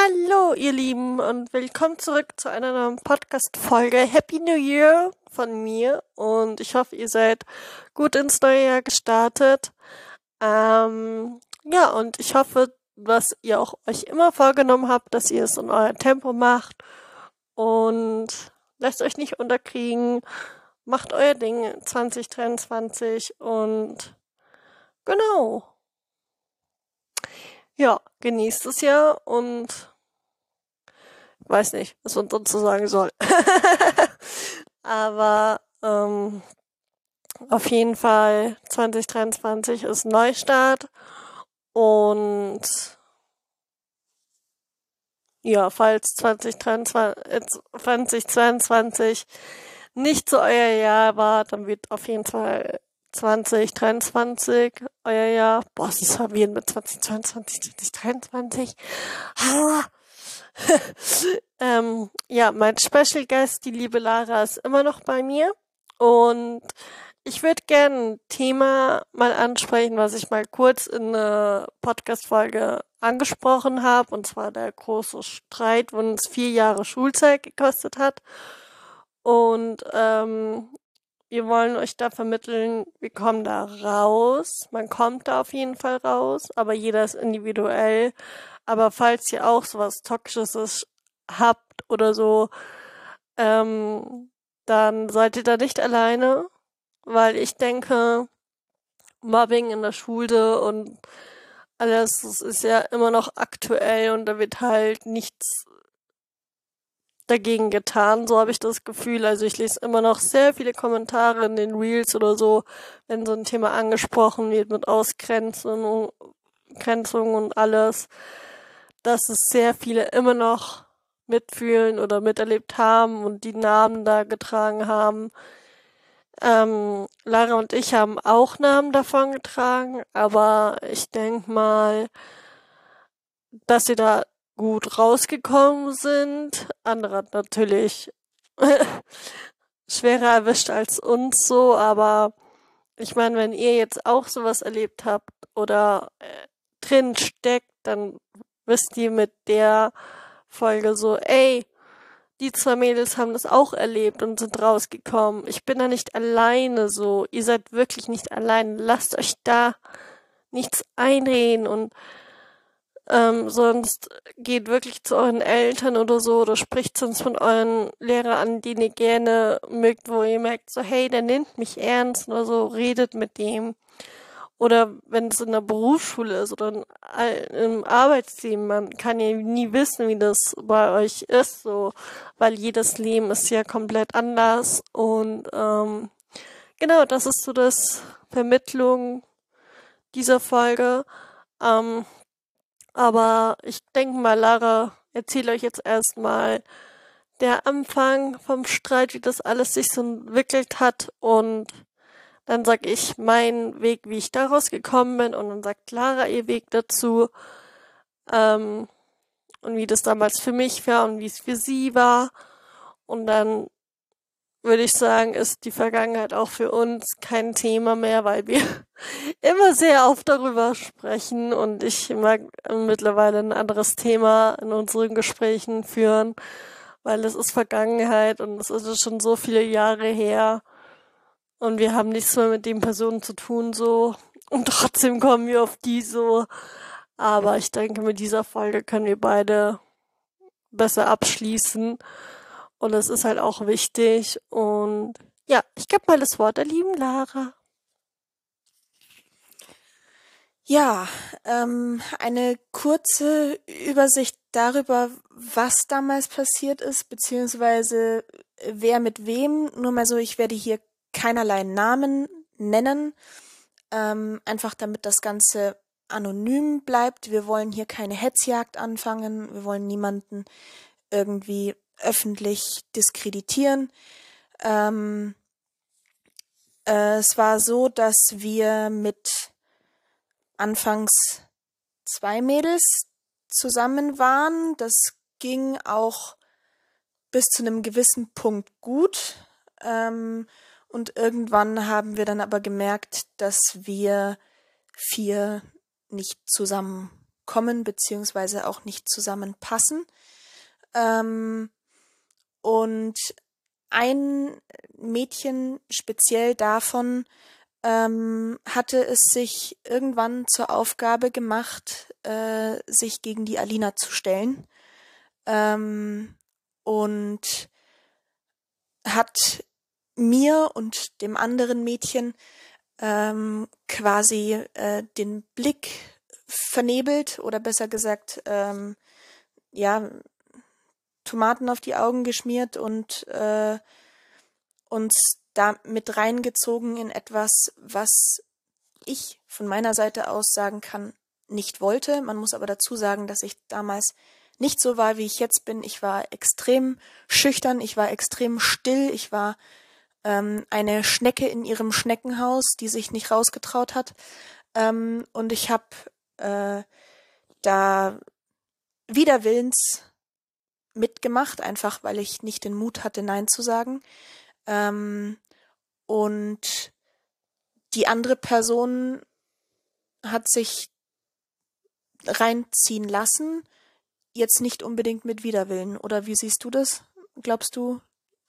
Hallo, ihr Lieben, und willkommen zurück zu einer neuen Podcast-Folge. Happy New Year von mir und ich hoffe, ihr seid gut ins neue Jahr gestartet. Ähm, ja, und ich hoffe, was ihr auch euch immer vorgenommen habt, dass ihr es in euer Tempo macht und lasst euch nicht unterkriegen. Macht euer Ding 2023 und genau. Ja, genießt es ja und weiß nicht, was man dazu sagen soll. Aber ähm, auf jeden Fall 2023 ist Neustart und ja, falls 2023, äh, 2022 nicht so euer Jahr war, dann wird auf jeden Fall 2023, euer Jahr. Boah, sie verwirren mit 2022, 2023. Ah. ähm, ja, mein Special Guest, die liebe Lara, ist immer noch bei mir. Und ich würde gerne ein Thema mal ansprechen, was ich mal kurz in einer Podcast-Folge angesprochen habe. Und zwar der große Streit, wo uns vier Jahre Schulzeit gekostet hat. Und ähm, wir wollen euch da vermitteln, wir kommen da raus. Man kommt da auf jeden Fall raus, aber jeder ist individuell. Aber falls ihr auch sowas Toxisches habt oder so, ähm, dann seid ihr da nicht alleine, weil ich denke, Mobbing in der Schule und alles, das ist ja immer noch aktuell und da wird halt nichts dagegen getan, so habe ich das Gefühl. Also ich lese immer noch sehr viele Kommentare in den Reels oder so, wenn so ein Thema angesprochen wird mit Ausgrenzung, Grenzung und alles, dass es sehr viele immer noch mitfühlen oder miterlebt haben und die Namen da getragen haben. Ähm, Lara und ich haben auch Namen davon getragen, aber ich denke mal, dass sie da gut rausgekommen sind. Andere natürlich schwerer erwischt als uns so, aber ich meine, wenn ihr jetzt auch sowas erlebt habt oder äh, drin steckt, dann wisst ihr mit der Folge so, ey, die zwei Mädels haben das auch erlebt und sind rausgekommen. Ich bin da nicht alleine so. Ihr seid wirklich nicht allein. Lasst euch da nichts einreden und ähm, sonst geht wirklich zu euren Eltern oder so oder spricht sonst von euren Lehrer an, die ihr gerne mögt, wo ihr merkt, so hey, der nimmt mich ernst oder so, redet mit dem. Oder wenn es in der Berufsschule ist oder im Arbeitsteam, man kann ja nie wissen, wie das bei euch ist, so, weil jedes Leben ist ja komplett anders und ähm, genau, das ist so das Vermittlung dieser Folge. Ähm, aber ich denke mal, Lara, erzähle euch jetzt erstmal der Anfang vom Streit, wie das alles sich so entwickelt hat. Und dann sag ich meinen Weg, wie ich daraus gekommen bin. Und dann sagt Lara ihr Weg dazu. Ähm, und wie das damals für mich war und wie es für sie war. Und dann würde ich sagen, ist die Vergangenheit auch für uns kein Thema mehr, weil wir immer sehr oft darüber sprechen und ich mag mittlerweile ein anderes Thema in unseren Gesprächen führen, weil es ist Vergangenheit und es ist schon so viele Jahre her und wir haben nichts mehr mit den Personen zu tun so und trotzdem kommen wir auf die so. Aber ich denke, mit dieser Folge können wir beide besser abschließen. Und es ist halt auch wichtig. Und ja, ich gebe mal das Wort der lieben Lara. Ja, ähm, eine kurze Übersicht darüber, was damals passiert ist, beziehungsweise wer mit wem. Nur mal so, ich werde hier keinerlei Namen nennen, ähm, einfach damit das Ganze anonym bleibt. Wir wollen hier keine Hetzjagd anfangen, wir wollen niemanden irgendwie öffentlich diskreditieren. Ähm, äh, es war so, dass wir mit anfangs zwei Mädels zusammen waren. Das ging auch bis zu einem gewissen Punkt gut. Ähm, und irgendwann haben wir dann aber gemerkt, dass wir vier nicht zusammen zusammenkommen beziehungsweise auch nicht zusammenpassen. Ähm, und ein Mädchen speziell davon ähm, hatte es sich irgendwann zur Aufgabe gemacht, äh, sich gegen die Alina zu stellen. Ähm, und hat mir und dem anderen Mädchen ähm, quasi äh, den Blick vernebelt oder besser gesagt, ähm, ja, Tomaten auf die Augen geschmiert und äh, uns da mit reingezogen in etwas, was ich von meiner Seite aus sagen kann, nicht wollte. Man muss aber dazu sagen, dass ich damals nicht so war, wie ich jetzt bin. Ich war extrem schüchtern, ich war extrem still, ich war ähm, eine Schnecke in ihrem Schneckenhaus, die sich nicht rausgetraut hat. Ähm, und ich habe äh, da widerwillens mitgemacht, einfach weil ich nicht den Mut hatte, Nein zu sagen. Ähm, und die andere Person hat sich reinziehen lassen, jetzt nicht unbedingt mit Widerwillen. Oder wie siehst du das? Glaubst du,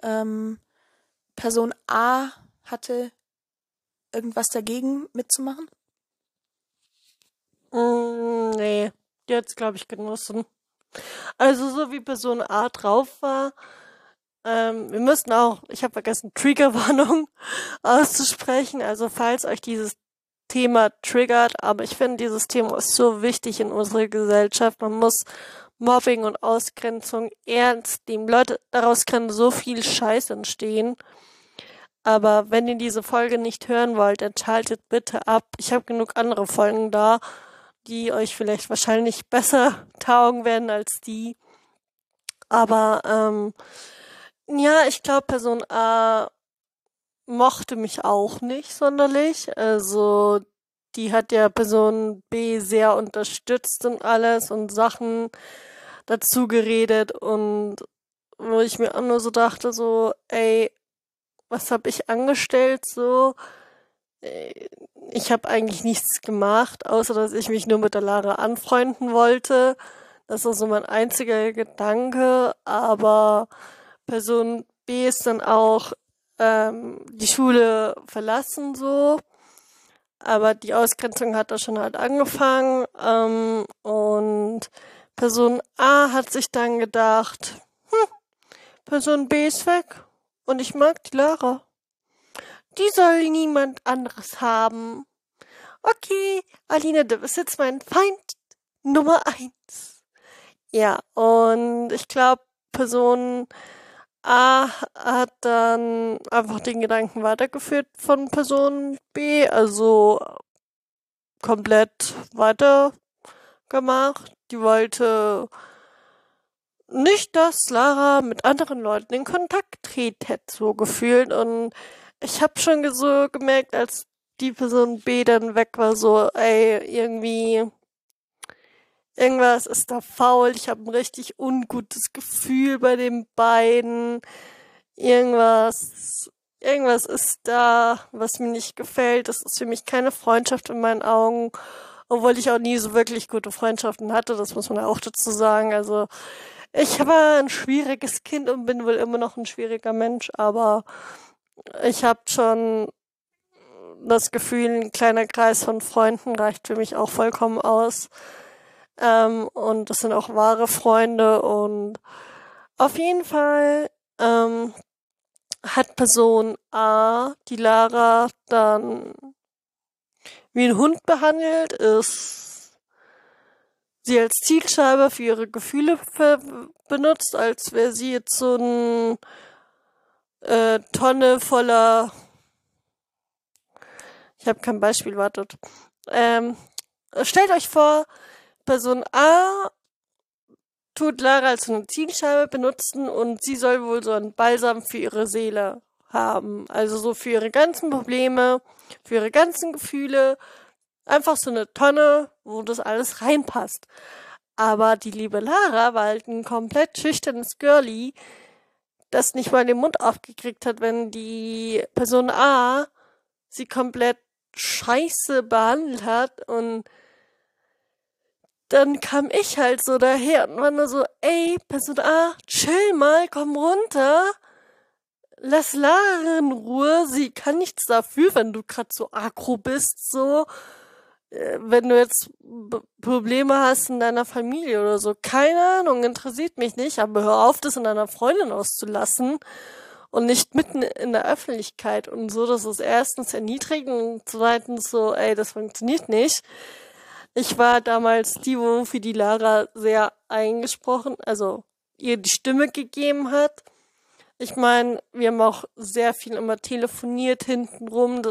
ähm, Person A hatte irgendwas dagegen mitzumachen? Mm, nee, hat's, glaube ich, genossen. Also so wie Person A drauf war, ähm, wir müssten auch, ich habe vergessen, Triggerwarnung auszusprechen. Also falls euch dieses Thema triggert, aber ich finde, dieses Thema ist so wichtig in unserer Gesellschaft. Man muss Mobbing und Ausgrenzung ernst nehmen. Leute, daraus kann so viel Scheiß entstehen. Aber wenn ihr diese Folge nicht hören wollt, dann schaltet bitte ab. Ich habe genug andere Folgen da die euch vielleicht wahrscheinlich besser taugen werden als die. Aber ähm, ja, ich glaube, Person A mochte mich auch nicht sonderlich. Also die hat ja Person B sehr unterstützt und alles und Sachen dazu geredet und wo ich mir auch nur so dachte, so, ey, was hab ich angestellt so? Ich habe eigentlich nichts gemacht, außer dass ich mich nur mit der Lara anfreunden wollte. Das ist so mein einziger Gedanke. Aber Person B ist dann auch ähm, die Schule verlassen so. Aber die Ausgrenzung hat da schon halt angefangen. Ähm, und Person A hat sich dann gedacht, hm, Person B ist weg. Und ich mag die Lara. Die soll niemand anderes haben. Okay, Alina, du bist jetzt mein Feind Nummer eins. Ja, und ich glaube, Person A hat dann einfach den Gedanken weitergeführt von Person B, also komplett weitergemacht. Die wollte nicht, dass Lara mit anderen Leuten in Kontakt tretet, so gefühlt. Und ich habe schon so gemerkt, als die Person B dann weg war, so, ey, irgendwie, irgendwas ist da faul. Ich habe ein richtig ungutes Gefühl bei den beiden. Irgendwas, irgendwas ist da, was mir nicht gefällt. Das ist für mich keine Freundschaft in meinen Augen. Obwohl ich auch nie so wirklich gute Freundschaften hatte, das muss man auch dazu sagen. Also, ich war ein schwieriges Kind und bin wohl immer noch ein schwieriger Mensch, aber ich habe schon das Gefühl, ein kleiner Kreis von Freunden reicht für mich auch vollkommen aus. Ähm, und das sind auch wahre Freunde und auf jeden Fall ähm, hat Person A, die Lara, dann wie ein Hund behandelt, ist sie als Zielscheibe für ihre Gefühle benutzt, als wäre sie jetzt so ein äh, Tonne voller. Ich habe kein Beispiel, wartet. Ähm, stellt euch vor, Person A tut Lara als eine Zielscheibe benutzen und sie soll wohl so einen Balsam für ihre Seele haben. Also so für ihre ganzen Probleme, für ihre ganzen Gefühle. Einfach so eine Tonne, wo das alles reinpasst. Aber die liebe Lara war halt ein komplett schüchternes Girlie, das nicht mal den Mund aufgekriegt hat, wenn die Person A sie komplett scheiße behandelt hat und dann kam ich halt so daher und war nur so, ey, Person A, chill mal, komm runter. Lass Lara in Ruhe, sie kann nichts dafür, wenn du grad so aggro bist, so. Äh, wenn du jetzt Probleme hast in deiner Familie oder so. Keine Ahnung, interessiert mich nicht, aber hör auf, das in deiner Freundin auszulassen und nicht mitten in der Öffentlichkeit und so, das ist erstens erniedrigend und zweitens so, ey, das funktioniert nicht. Ich war damals die, wo für die Lara sehr eingesprochen, also ihr die Stimme gegeben hat. Ich meine, wir haben auch sehr viel immer telefoniert hintenrum.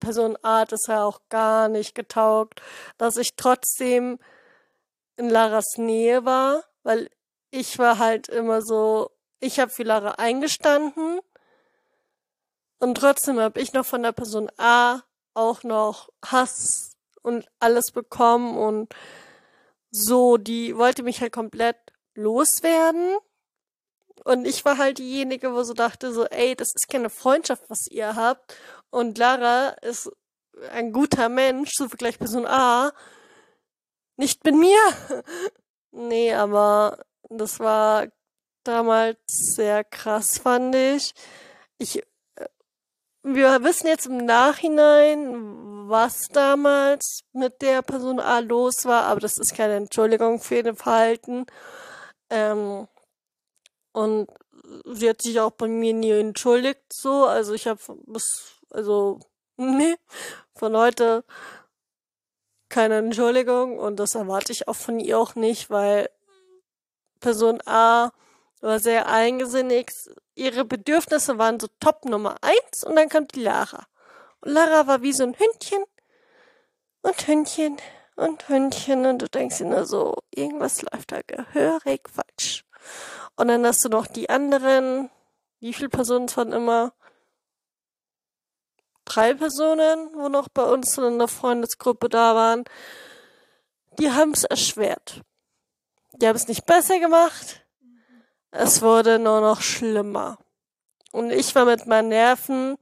Person A hat es ja auch gar nicht getaugt, dass ich trotzdem in Laras Nähe war, weil ich war halt immer so, ich habe für Lara eingestanden und trotzdem habe ich noch von der Person A auch noch Hass und alles bekommen und so, die wollte mich halt komplett loswerden. Und ich war halt diejenige, wo so dachte, so, ey, das ist keine Freundschaft, was ihr habt. Und Lara ist ein guter Mensch, so gleich Person A. Nicht mit mir. nee, aber das war damals sehr krass, fand ich. Ich wir wissen jetzt im Nachhinein, was damals mit der Person A los war, aber das ist keine Entschuldigung für ihr Verhalten. Ähm, und sie hat sich auch bei mir nie entschuldigt, so. Also ich habe bis, also, nee, von heute keine Entschuldigung und das erwarte ich auch von ihr auch nicht, weil Person A war sehr eingesinnig, ihre Bedürfnisse waren so Top Nummer eins und dann kam die Lara. Und Lara war wie so ein Hündchen und Hündchen und Hündchen und du denkst dir nur so, irgendwas läuft da gehörig falsch. Und dann hast du noch die anderen, wie viele Personen es waren immer? Drei Personen, wo noch bei uns in der Freundesgruppe da waren. Die haben es erschwert. Die haben es nicht besser gemacht. Es wurde nur noch schlimmer. Und ich war mit meinen Nerven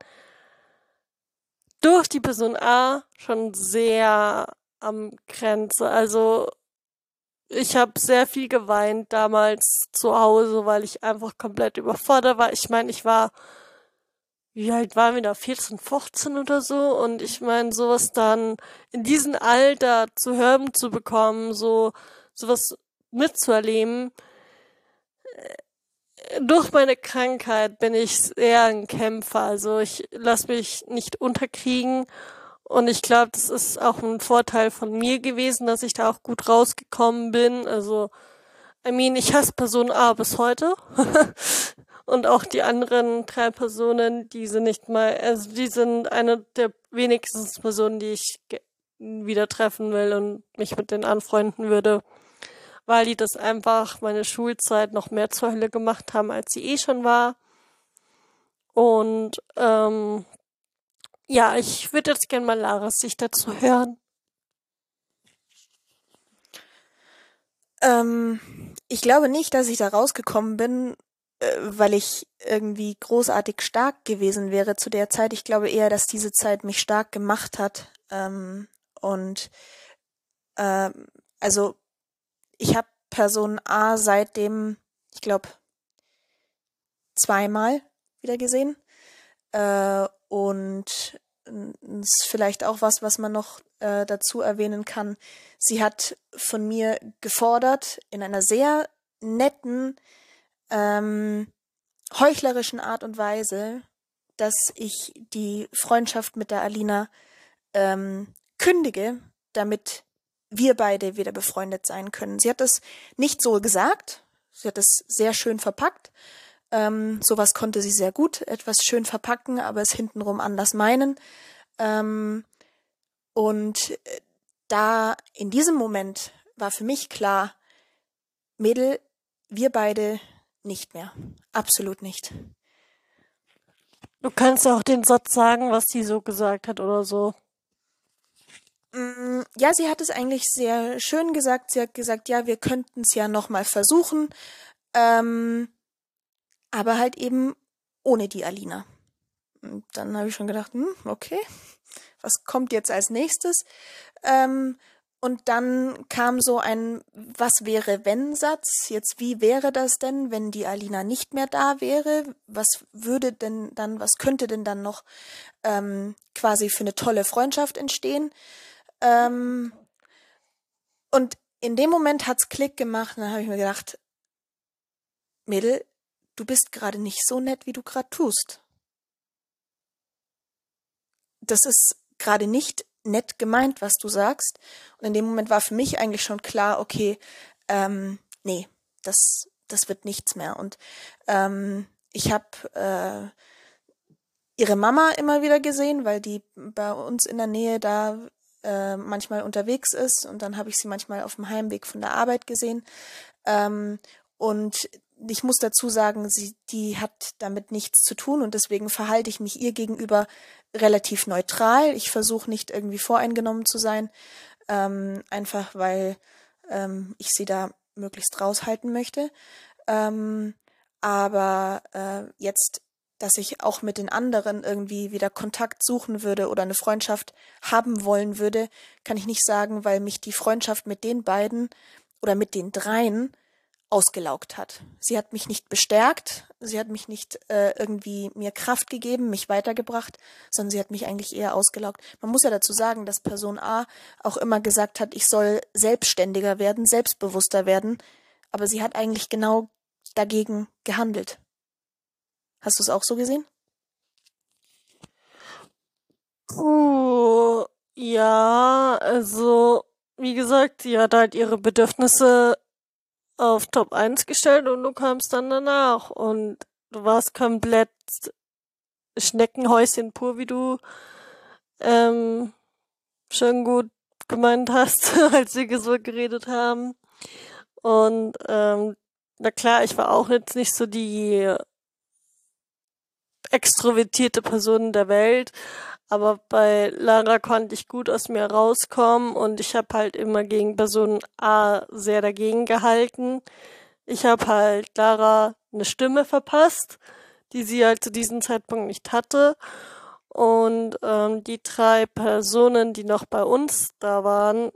durch die Person A schon sehr am Grenze. Also ich habe sehr viel geweint damals zu Hause, weil ich einfach komplett überfordert war. Ich meine, ich war, wie alt waren wir da? 14, 15 oder so. Und ich meine, sowas dann in diesem Alter zu hören zu bekommen, so sowas mitzuerleben, durch meine Krankheit bin ich sehr ein Kämpfer. Also ich lasse mich nicht unterkriegen. Und ich glaube, das ist auch ein Vorteil von mir gewesen, dass ich da auch gut rausgekommen bin. Also, I mean, ich hasse Person A bis heute. und auch die anderen drei Personen, die sind nicht mal, also die sind eine der wenigsten Personen, die ich wieder treffen will und mich mit denen anfreunden würde weil die das einfach meine Schulzeit noch mehr zur Hölle gemacht haben, als sie eh schon war. Und ähm, ja, ich würde jetzt gerne mal Laras Sicht dazu hören. Ähm, ich glaube nicht, dass ich da rausgekommen bin, äh, weil ich irgendwie großartig stark gewesen wäre zu der Zeit. Ich glaube eher, dass diese Zeit mich stark gemacht hat. Ähm, und äh, also ich habe Person A seitdem, ich glaube, zweimal wieder gesehen. Äh, und ist vielleicht auch was, was man noch äh, dazu erwähnen kann. Sie hat von mir gefordert, in einer sehr netten, ähm, heuchlerischen Art und Weise, dass ich die Freundschaft mit der Alina ähm, kündige, damit wir beide wieder befreundet sein können. Sie hat es nicht so gesagt, sie hat es sehr schön verpackt. Ähm, sowas konnte sie sehr gut, etwas schön verpacken, aber es hintenrum anders meinen. Ähm, und äh, da in diesem Moment war für mich klar, Mädel, wir beide nicht mehr. Absolut nicht. Du kannst auch den Satz sagen, was sie so gesagt hat oder so. Mm, ja, sie hat es eigentlich sehr schön gesagt. Sie hat gesagt, ja, wir könnten es ja nochmal versuchen. Ähm, aber halt eben ohne die Alina. Und dann habe ich schon gedacht, hm, okay, was kommt jetzt als nächstes? Ähm, Und dann kam so ein Was wäre wenn Satz. Jetzt, wie wäre das denn, wenn die Alina nicht mehr da wäre? Was würde denn dann, was könnte denn dann noch ähm, quasi für eine tolle Freundschaft entstehen? Ähm, und in dem Moment hat's Klick gemacht und dann habe ich mir gedacht, Mädel, du bist gerade nicht so nett, wie du gerade tust. Das ist gerade nicht nett gemeint, was du sagst. Und in dem Moment war für mich eigentlich schon klar, okay, ähm, nee, das, das wird nichts mehr. Und ähm, ich habe äh, ihre Mama immer wieder gesehen, weil die bei uns in der Nähe da äh, manchmal unterwegs ist. Und dann habe ich sie manchmal auf dem Heimweg von der Arbeit gesehen. Ähm, und ich muss dazu sagen, sie, die hat damit nichts zu tun und deswegen verhalte ich mich ihr gegenüber relativ neutral. Ich versuche nicht irgendwie voreingenommen zu sein, ähm, einfach weil ähm, ich sie da möglichst raushalten möchte. Ähm, aber äh, jetzt, dass ich auch mit den anderen irgendwie wieder Kontakt suchen würde oder eine Freundschaft haben wollen würde, kann ich nicht sagen, weil mich die Freundschaft mit den beiden oder mit den dreien ausgelaugt hat. Sie hat mich nicht bestärkt, sie hat mich nicht äh, irgendwie mir Kraft gegeben, mich weitergebracht, sondern sie hat mich eigentlich eher ausgelaugt. Man muss ja dazu sagen, dass Person A auch immer gesagt hat, ich soll selbstständiger werden, selbstbewusster werden, aber sie hat eigentlich genau dagegen gehandelt. Hast du es auch so gesehen? Uh, ja, also wie gesagt, sie hat halt ihre Bedürfnisse auf Top 1 gestellt und du kamst dann danach und du warst komplett Schneckenhäuschen pur, wie du ähm, schon gut gemeint hast, als wir so geredet haben. Und ähm, na klar, ich war auch jetzt nicht so die extrovertierte Person der Welt, aber bei Lara konnte ich gut aus mir rauskommen und ich habe halt immer gegen Person A sehr dagegen gehalten. Ich habe halt Lara eine Stimme verpasst, die sie halt zu diesem Zeitpunkt nicht hatte. Und ähm, die drei Personen, die noch bei uns da waren,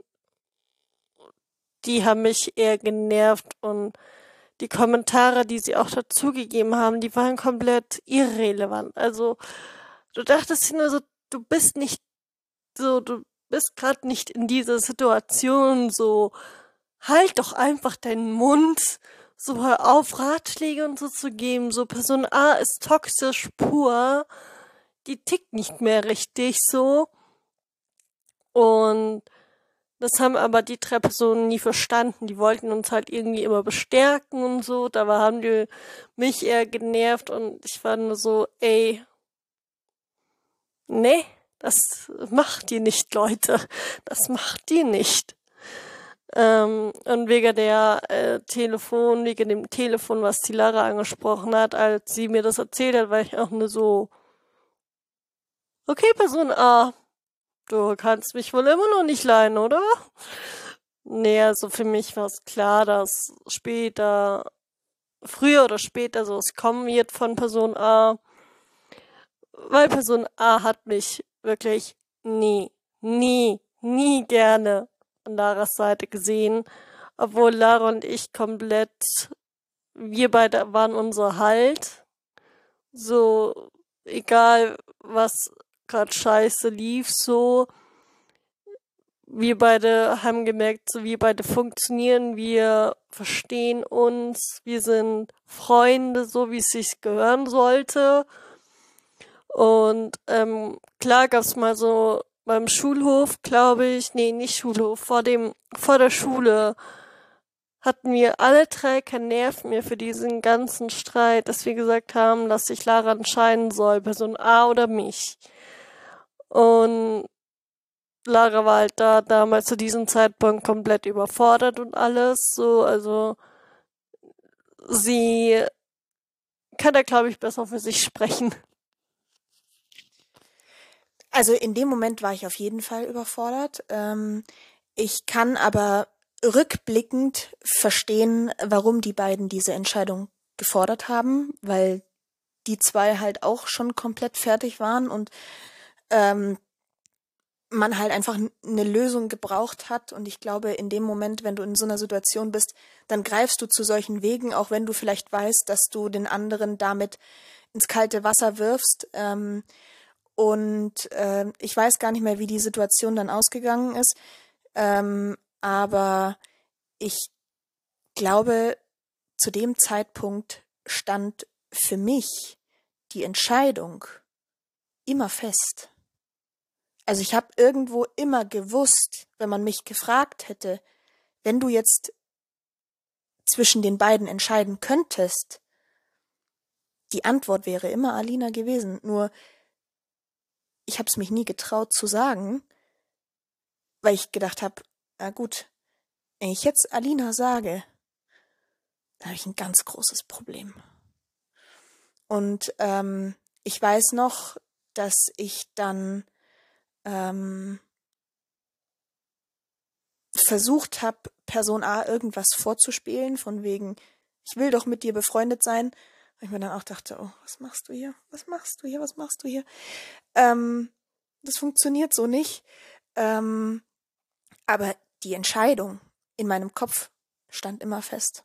die haben mich eher genervt und die Kommentare, die sie auch dazugegeben haben, die waren komplett irrelevant. Also du dachtest nur so, du bist nicht so, du bist gerade nicht in dieser Situation, so halt doch einfach deinen Mund, so hör auf, Ratschläge und so zu geben, so Person A ist toxisch pur, die tickt nicht mehr richtig so. Und das haben aber die drei Personen nie verstanden. Die wollten uns halt irgendwie immer bestärken und so. Da haben die mich eher genervt und ich war nur so, ey, nee, das macht die nicht, Leute. Das macht die nicht. Ähm, und wegen der äh, Telefon, wegen dem Telefon, was die Lara angesprochen hat, als sie mir das erzählt hat, war ich auch nur so, okay, Person A, du kannst mich wohl immer noch nicht leihen, oder? Nee, also für mich war es klar, dass später, früher oder später so es kommen wird von Person A weil Person A hat mich wirklich nie, nie, nie gerne an Laras Seite gesehen, obwohl Lara und ich komplett, wir beide waren unser Halt. So, egal was gerade scheiße lief, so, wir beide haben gemerkt, so wir beide funktionieren, wir verstehen uns, wir sind Freunde, so wie es sich gehören sollte. Und ähm, klar gab's mal so beim Schulhof, glaube ich, nee, nicht Schulhof, vor dem, vor der Schule hatten wir alle drei keinen Nerv mehr für diesen ganzen Streit, dass wir gesagt haben, dass sich Lara entscheiden soll, Person A oder mich. Und Lara war halt da damals zu diesem Zeitpunkt komplett überfordert und alles, so, also sie kann da, glaube ich, besser für sich sprechen. Also in dem Moment war ich auf jeden Fall überfordert. Ähm, ich kann aber rückblickend verstehen, warum die beiden diese Entscheidung gefordert haben, weil die zwei halt auch schon komplett fertig waren und ähm, man halt einfach eine Lösung gebraucht hat. Und ich glaube, in dem Moment, wenn du in so einer Situation bist, dann greifst du zu solchen Wegen, auch wenn du vielleicht weißt, dass du den anderen damit ins kalte Wasser wirfst. Ähm, und äh, ich weiß gar nicht mehr, wie die Situation dann ausgegangen ist. Ähm, aber ich glaube, zu dem Zeitpunkt stand für mich die Entscheidung immer fest. Also ich habe irgendwo immer gewusst, wenn man mich gefragt hätte, wenn du jetzt zwischen den beiden entscheiden könntest, die Antwort wäre immer Alina gewesen. Nur ich habe es mich nie getraut zu sagen, weil ich gedacht habe, na gut, wenn ich jetzt Alina sage, dann habe ich ein ganz großes Problem. Und ähm, ich weiß noch, dass ich dann ähm, versucht habe, Person A irgendwas vorzuspielen, von wegen, ich will doch mit dir befreundet sein. Und ich mir dann auch dachte, oh, was machst du hier? Was machst du hier? Was machst du hier? Ähm, das funktioniert so nicht. Ähm, aber die Entscheidung in meinem Kopf stand immer fest.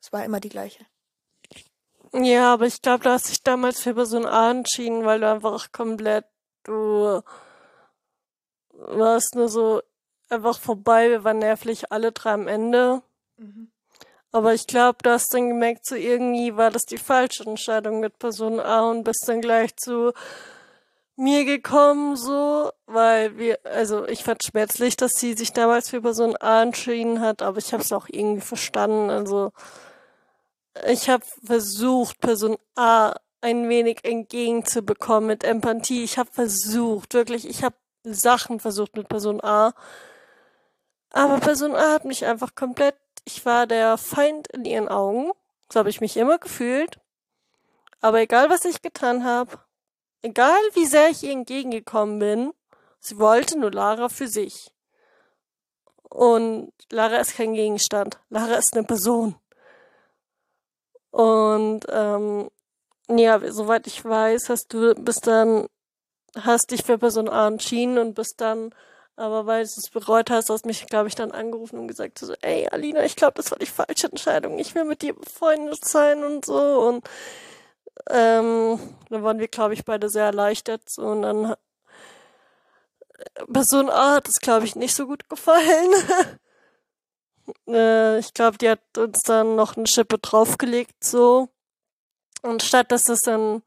Es war immer die gleiche. Ja, aber ich glaube, du hast dich damals für Person A entschieden, weil du einfach komplett, du warst nur so einfach vorbei, wir waren nervlich alle drei am Ende. Mhm. Aber ich glaube, du hast dann gemerkt, so irgendwie war das die falsche Entscheidung mit Person A und bist dann gleich zu mir gekommen, so, weil wir, also ich fand schmerzlich, dass sie sich damals für Person A entschieden hat, aber ich habe es auch irgendwie verstanden. Also ich habe versucht, Person A ein wenig entgegenzubekommen mit Empathie. Ich habe versucht, wirklich, ich habe Sachen versucht mit Person A. Aber Person A hat mich einfach komplett, ich war der Feind in ihren Augen. So habe ich mich immer gefühlt. Aber egal, was ich getan habe, egal wie sehr ich ihr entgegengekommen bin, sie wollte nur Lara für sich. Und Lara ist kein Gegenstand. Lara ist eine Person. Und ähm, ja, soweit ich weiß, hast du bis dann hast dich für Person A entschieden und bist dann, aber weil du es bereut hast, hast mich, glaube ich, dann angerufen und gesagt, so, ey, Alina, ich glaube, das war die falsche Entscheidung. Ich will mit dir befreundet sein und so. Und ähm, dann waren wir, glaube ich, beide sehr erleichtert. So, und dann Person A hat es, glaube ich, nicht so gut gefallen. äh, ich glaube, die hat uns dann noch eine Schippe draufgelegt, so. Und statt dass das dann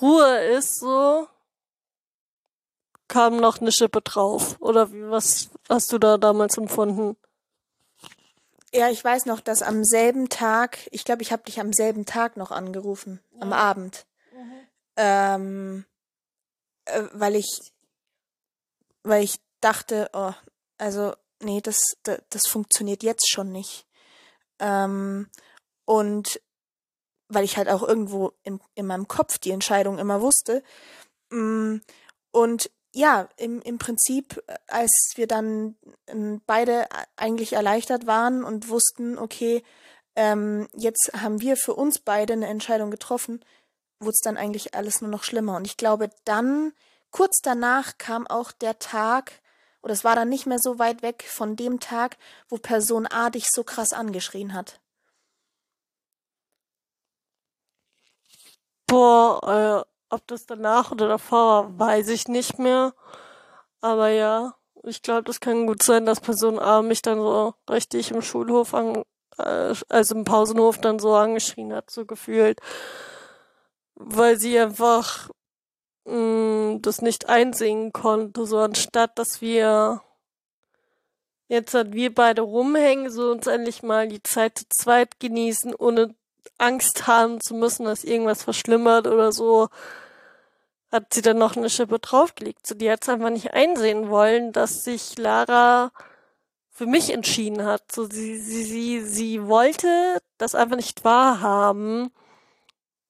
Ruhe ist, so, kam noch eine Schippe drauf. Oder was hast du da damals empfunden? Ja, ich weiß noch, dass am selben Tag, ich glaube, ich habe dich am selben Tag noch angerufen, ja. am Abend. Mhm. Ähm, äh, weil ich, weil ich dachte, oh, also nee, das, das, das funktioniert jetzt schon nicht. Ähm, und weil ich halt auch irgendwo in, in meinem Kopf die Entscheidung immer wusste. Mm, und ja, im, im Prinzip, als wir dann ähm, beide eigentlich erleichtert waren und wussten, okay, ähm, jetzt haben wir für uns beide eine Entscheidung getroffen, wurde es dann eigentlich alles nur noch schlimmer. Und ich glaube, dann, kurz danach kam auch der Tag, oder es war dann nicht mehr so weit weg von dem Tag, wo Person A dich so krass angeschrien hat. Boah, äh, ob das danach oder davor war, weiß ich nicht mehr. Aber ja, ich glaube, das kann gut sein, dass Person A mich dann so richtig im Schulhof an, äh, also im Pausenhof dann so angeschrien hat, so gefühlt. Weil sie einfach mh, mm, das nicht einsingen konnte, so anstatt dass wir jetzt halt wir beide rumhängen, so uns endlich mal die Zeit zu zweit genießen, ohne Angst haben zu müssen, dass irgendwas verschlimmert oder so, hat sie dann noch eine Schippe draufgelegt. So, die hat einfach nicht einsehen wollen, dass sich Lara für mich entschieden hat. So, sie, sie, sie, sie wollte das einfach nicht wahrhaben.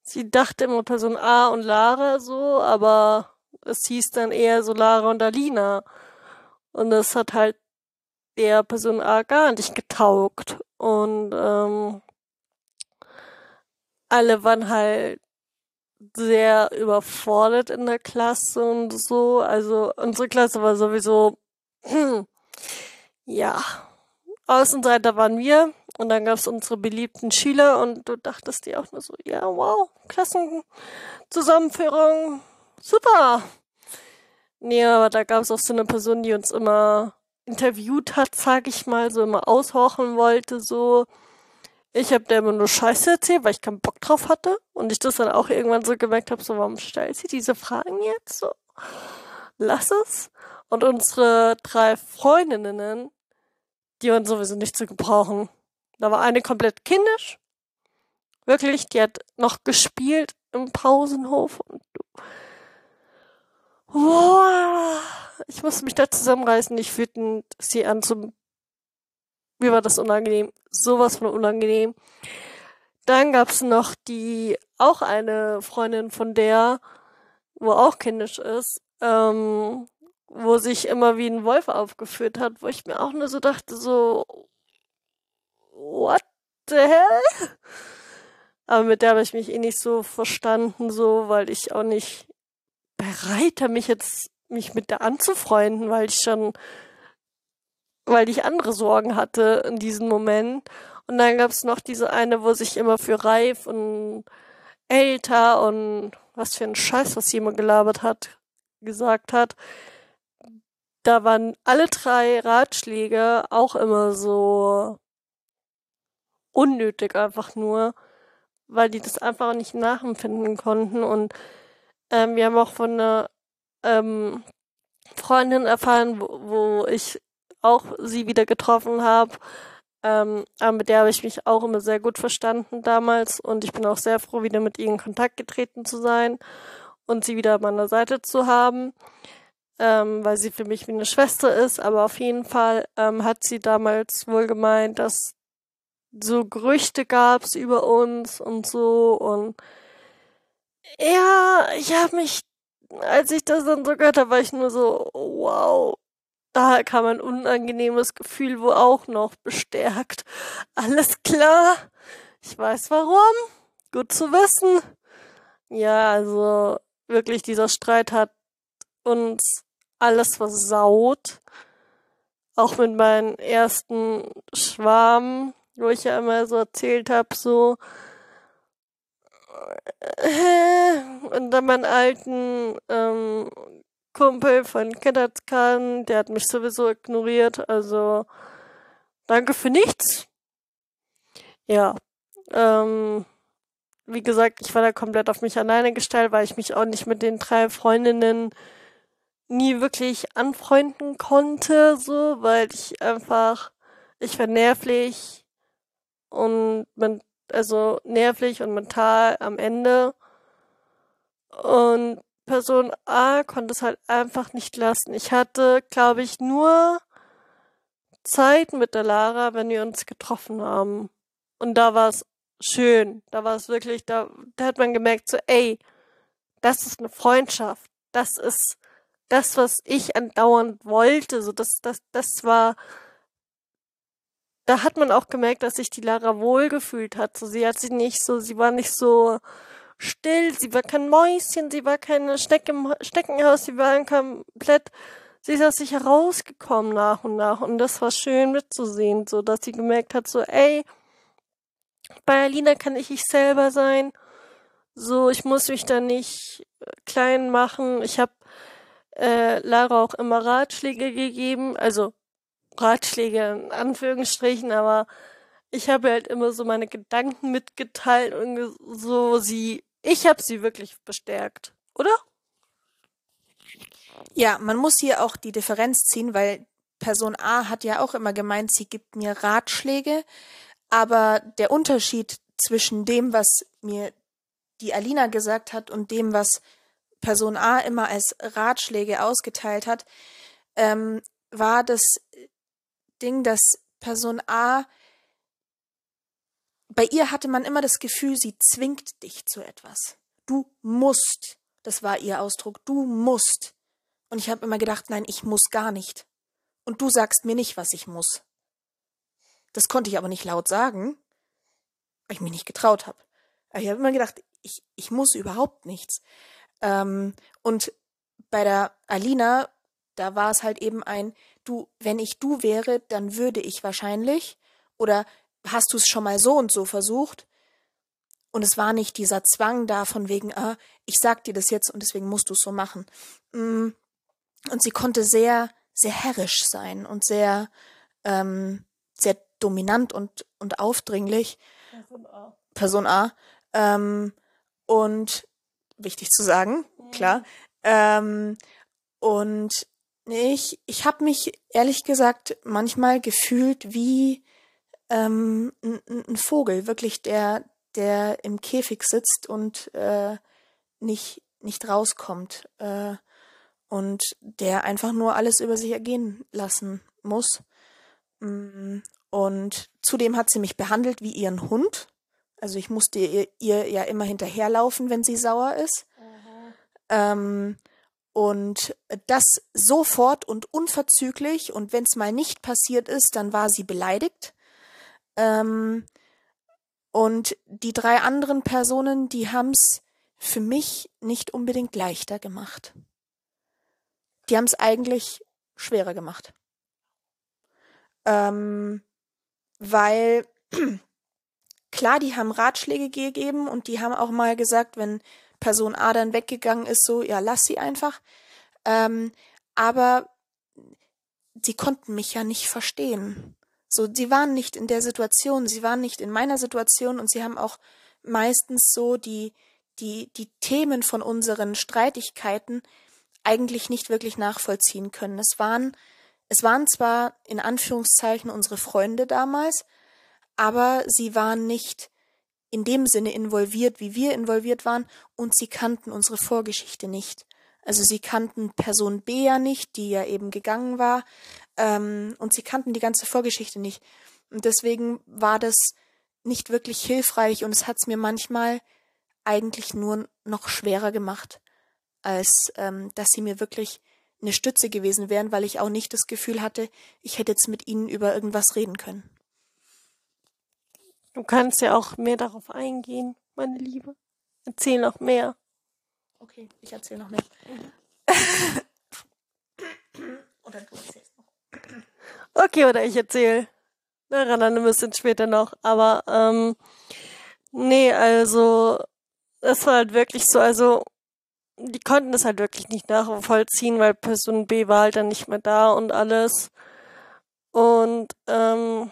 Sie dachte immer Person A und Lara so, aber es hieß dann eher so Lara und Alina. Und das hat halt der Person A gar nicht getaugt. Und ähm, alle waren halt sehr überfordert in der Klasse und so. Also unsere Klasse war sowieso, hm, ja, Außenseiter waren wir und dann gab's unsere beliebten Schüler und du dachtest dir auch nur so, ja, wow, Klassenzusammenführung, super. Nee, aber da gab's auch so eine Person, die uns immer interviewt hat, sag ich mal, so immer aushorchen wollte, so. Ich habe der immer nur Scheiße erzählt, weil ich keinen Bock drauf hatte. Und ich das dann auch irgendwann so gemerkt habe, so, warum stellt sie diese Fragen jetzt so? Lass es. Und unsere drei Freundinnen, die waren sowieso nicht zu gebrauchen. Da war eine komplett kindisch. Wirklich, die hat noch gespielt im Pausenhof und du. Boah, ich musste mich da zusammenreißen, nicht wütend sie anzum. Mir war das unangenehm. Sowas von unangenehm. Dann gab's noch die, auch eine Freundin von der, wo auch kindisch ist, ähm, wo sich immer wie ein Wolf aufgeführt hat, wo ich mir auch nur so dachte, so, what the hell? Aber mit der habe ich mich eh nicht so verstanden, so, weil ich auch nicht bereit habe, mich jetzt, mich mit der anzufreunden, weil ich schon, weil ich andere Sorgen hatte in diesem Moment. Und dann gab's noch diese eine, wo sich immer für reif und älter und was für ein Scheiß, was immer gelabert hat, gesagt hat. Da waren alle drei Ratschläge auch immer so unnötig einfach nur, weil die das einfach nicht nachempfinden konnten. Und ähm, wir haben auch von einer ähm, Freundin erfahren, wo, wo ich auch sie wieder getroffen habe. Ähm, aber mit der habe ich mich auch immer sehr gut verstanden damals und ich bin auch sehr froh, wieder mit ihr in Kontakt getreten zu sein und sie wieder an meiner Seite zu haben, ähm, weil sie für mich wie eine Schwester ist. Aber auf jeden Fall ähm, hat sie damals wohl gemeint, dass so Gerüchte gab's über uns und so und ja, ich habe mich, als ich das dann so gehört habe, war ich nur so, wow, da kam ein unangenehmes Gefühl wo auch noch bestärkt. Alles klar, ich weiß warum, gut zu wissen. Ja, also wirklich, dieser Streit hat uns alles versaut. Auch mit meinen ersten Schwarmen wo ich ja immer so erzählt habe, so äh, und dann meinen alten ähm, Kumpel von Kindergarten, der hat mich sowieso ignoriert, also danke für nichts. Ja, ähm, wie gesagt, ich war da komplett auf mich alleine gestellt, weil ich mich auch nicht mit den drei Freundinnen nie wirklich anfreunden konnte, so, weil ich einfach, ich war nervlich, und man, also nervlich und mental am Ende. Und Person A konnte es halt einfach nicht lassen. Ich hatte, glaube ich, nur Zeit mit der Lara, wenn wir uns getroffen haben. Und da war es schön. Da war es wirklich, da, da hat man gemerkt, so, ey, das ist eine Freundschaft. Das ist das, was ich andauernd wollte. So, das, das, das war da hat man auch gemerkt, dass sich die Lara wohlgefühlt hat. So, sie hat sich nicht so, sie war nicht so still, sie war kein Mäuschen, sie war keine Schnecke im Schneckenhaus, sie war komplett, sie ist aus sich herausgekommen nach und nach. Und das war schön mitzusehen, so dass sie gemerkt hat, so, ey, bei Alina kann ich ich selber sein, so, ich muss mich da nicht äh, klein machen, ich habe äh, Lara auch immer Ratschläge gegeben, also Ratschläge in Anführungsstrichen, aber ich habe halt immer so meine Gedanken mitgeteilt und so sie, ich habe sie wirklich bestärkt, oder? Ja, man muss hier auch die Differenz ziehen, weil Person A hat ja auch immer gemeint, sie gibt mir Ratschläge, aber der Unterschied zwischen dem, was mir die Alina gesagt hat und dem, was Person A immer als Ratschläge ausgeteilt hat, ähm, war, dass Ding, dass Person A bei ihr hatte man immer das Gefühl, sie zwingt dich zu etwas. Du musst. Das war ihr Ausdruck. Du musst. Und ich habe immer gedacht, nein, ich muss gar nicht. Und du sagst mir nicht, was ich muss. Das konnte ich aber nicht laut sagen, weil ich mich nicht getraut habe. Aber ich habe immer gedacht, ich, ich muss überhaupt nichts. Ähm, und bei der Alina, da war es halt eben ein, du, wenn ich du wäre, dann würde ich wahrscheinlich. Oder hast du es schon mal so und so versucht? Und es war nicht dieser Zwang da von wegen, ah, ich sag dir das jetzt und deswegen musst du es so machen. Mm. Und sie konnte sehr, sehr herrisch sein und sehr, ähm, sehr dominant und, und aufdringlich. Person A. Person A. Ähm, und wichtig zu sagen, mhm. klar. Ähm, und ich, ich habe mich ehrlich gesagt manchmal gefühlt wie ähm, ein, ein Vogel, wirklich der, der im Käfig sitzt und äh, nicht, nicht rauskommt äh, und der einfach nur alles über sich ergehen lassen muss. Mm, und zudem hat sie mich behandelt wie ihren Hund. Also ich musste ihr, ihr ja immer hinterherlaufen, wenn sie sauer ist. Ähm, und das sofort und unverzüglich. Und wenn es mal nicht passiert ist, dann war sie beleidigt. Ähm, und die drei anderen Personen, die haben es für mich nicht unbedingt leichter gemacht. Die haben es eigentlich schwerer gemacht. Ähm, weil klar, die haben Ratschläge gegeben und die haben auch mal gesagt, wenn Person A dann weggegangen ist, so, ja, lass sie einfach. Ähm, aber sie konnten mich ja nicht verstehen. So, sie waren nicht in der Situation, sie waren nicht in meiner Situation und sie haben auch meistens so die, die, die Themen von unseren Streitigkeiten eigentlich nicht wirklich nachvollziehen können. Es waren, es waren zwar in Anführungszeichen unsere Freunde damals, aber sie waren nicht in dem Sinne involviert, wie wir involviert waren, und sie kannten unsere Vorgeschichte nicht. Also sie kannten Person B ja nicht, die ja eben gegangen war, ähm, und sie kannten die ganze Vorgeschichte nicht. Und deswegen war das nicht wirklich hilfreich und es hat es mir manchmal eigentlich nur noch schwerer gemacht, als ähm, dass sie mir wirklich eine Stütze gewesen wären, weil ich auch nicht das Gefühl hatte, ich hätte jetzt mit ihnen über irgendwas reden können. Du kannst ja auch mehr darauf eingehen, meine Liebe. Erzähl noch mehr. Okay, ich erzähle noch mehr. Oder du erzählst. Okay, oder ich erzähle. Daran dann ein bisschen später noch. Aber, ähm, nee, also, es war halt wirklich so, also, die konnten das halt wirklich nicht nachvollziehen, weil Person B war halt dann nicht mehr da und alles. Und, ähm,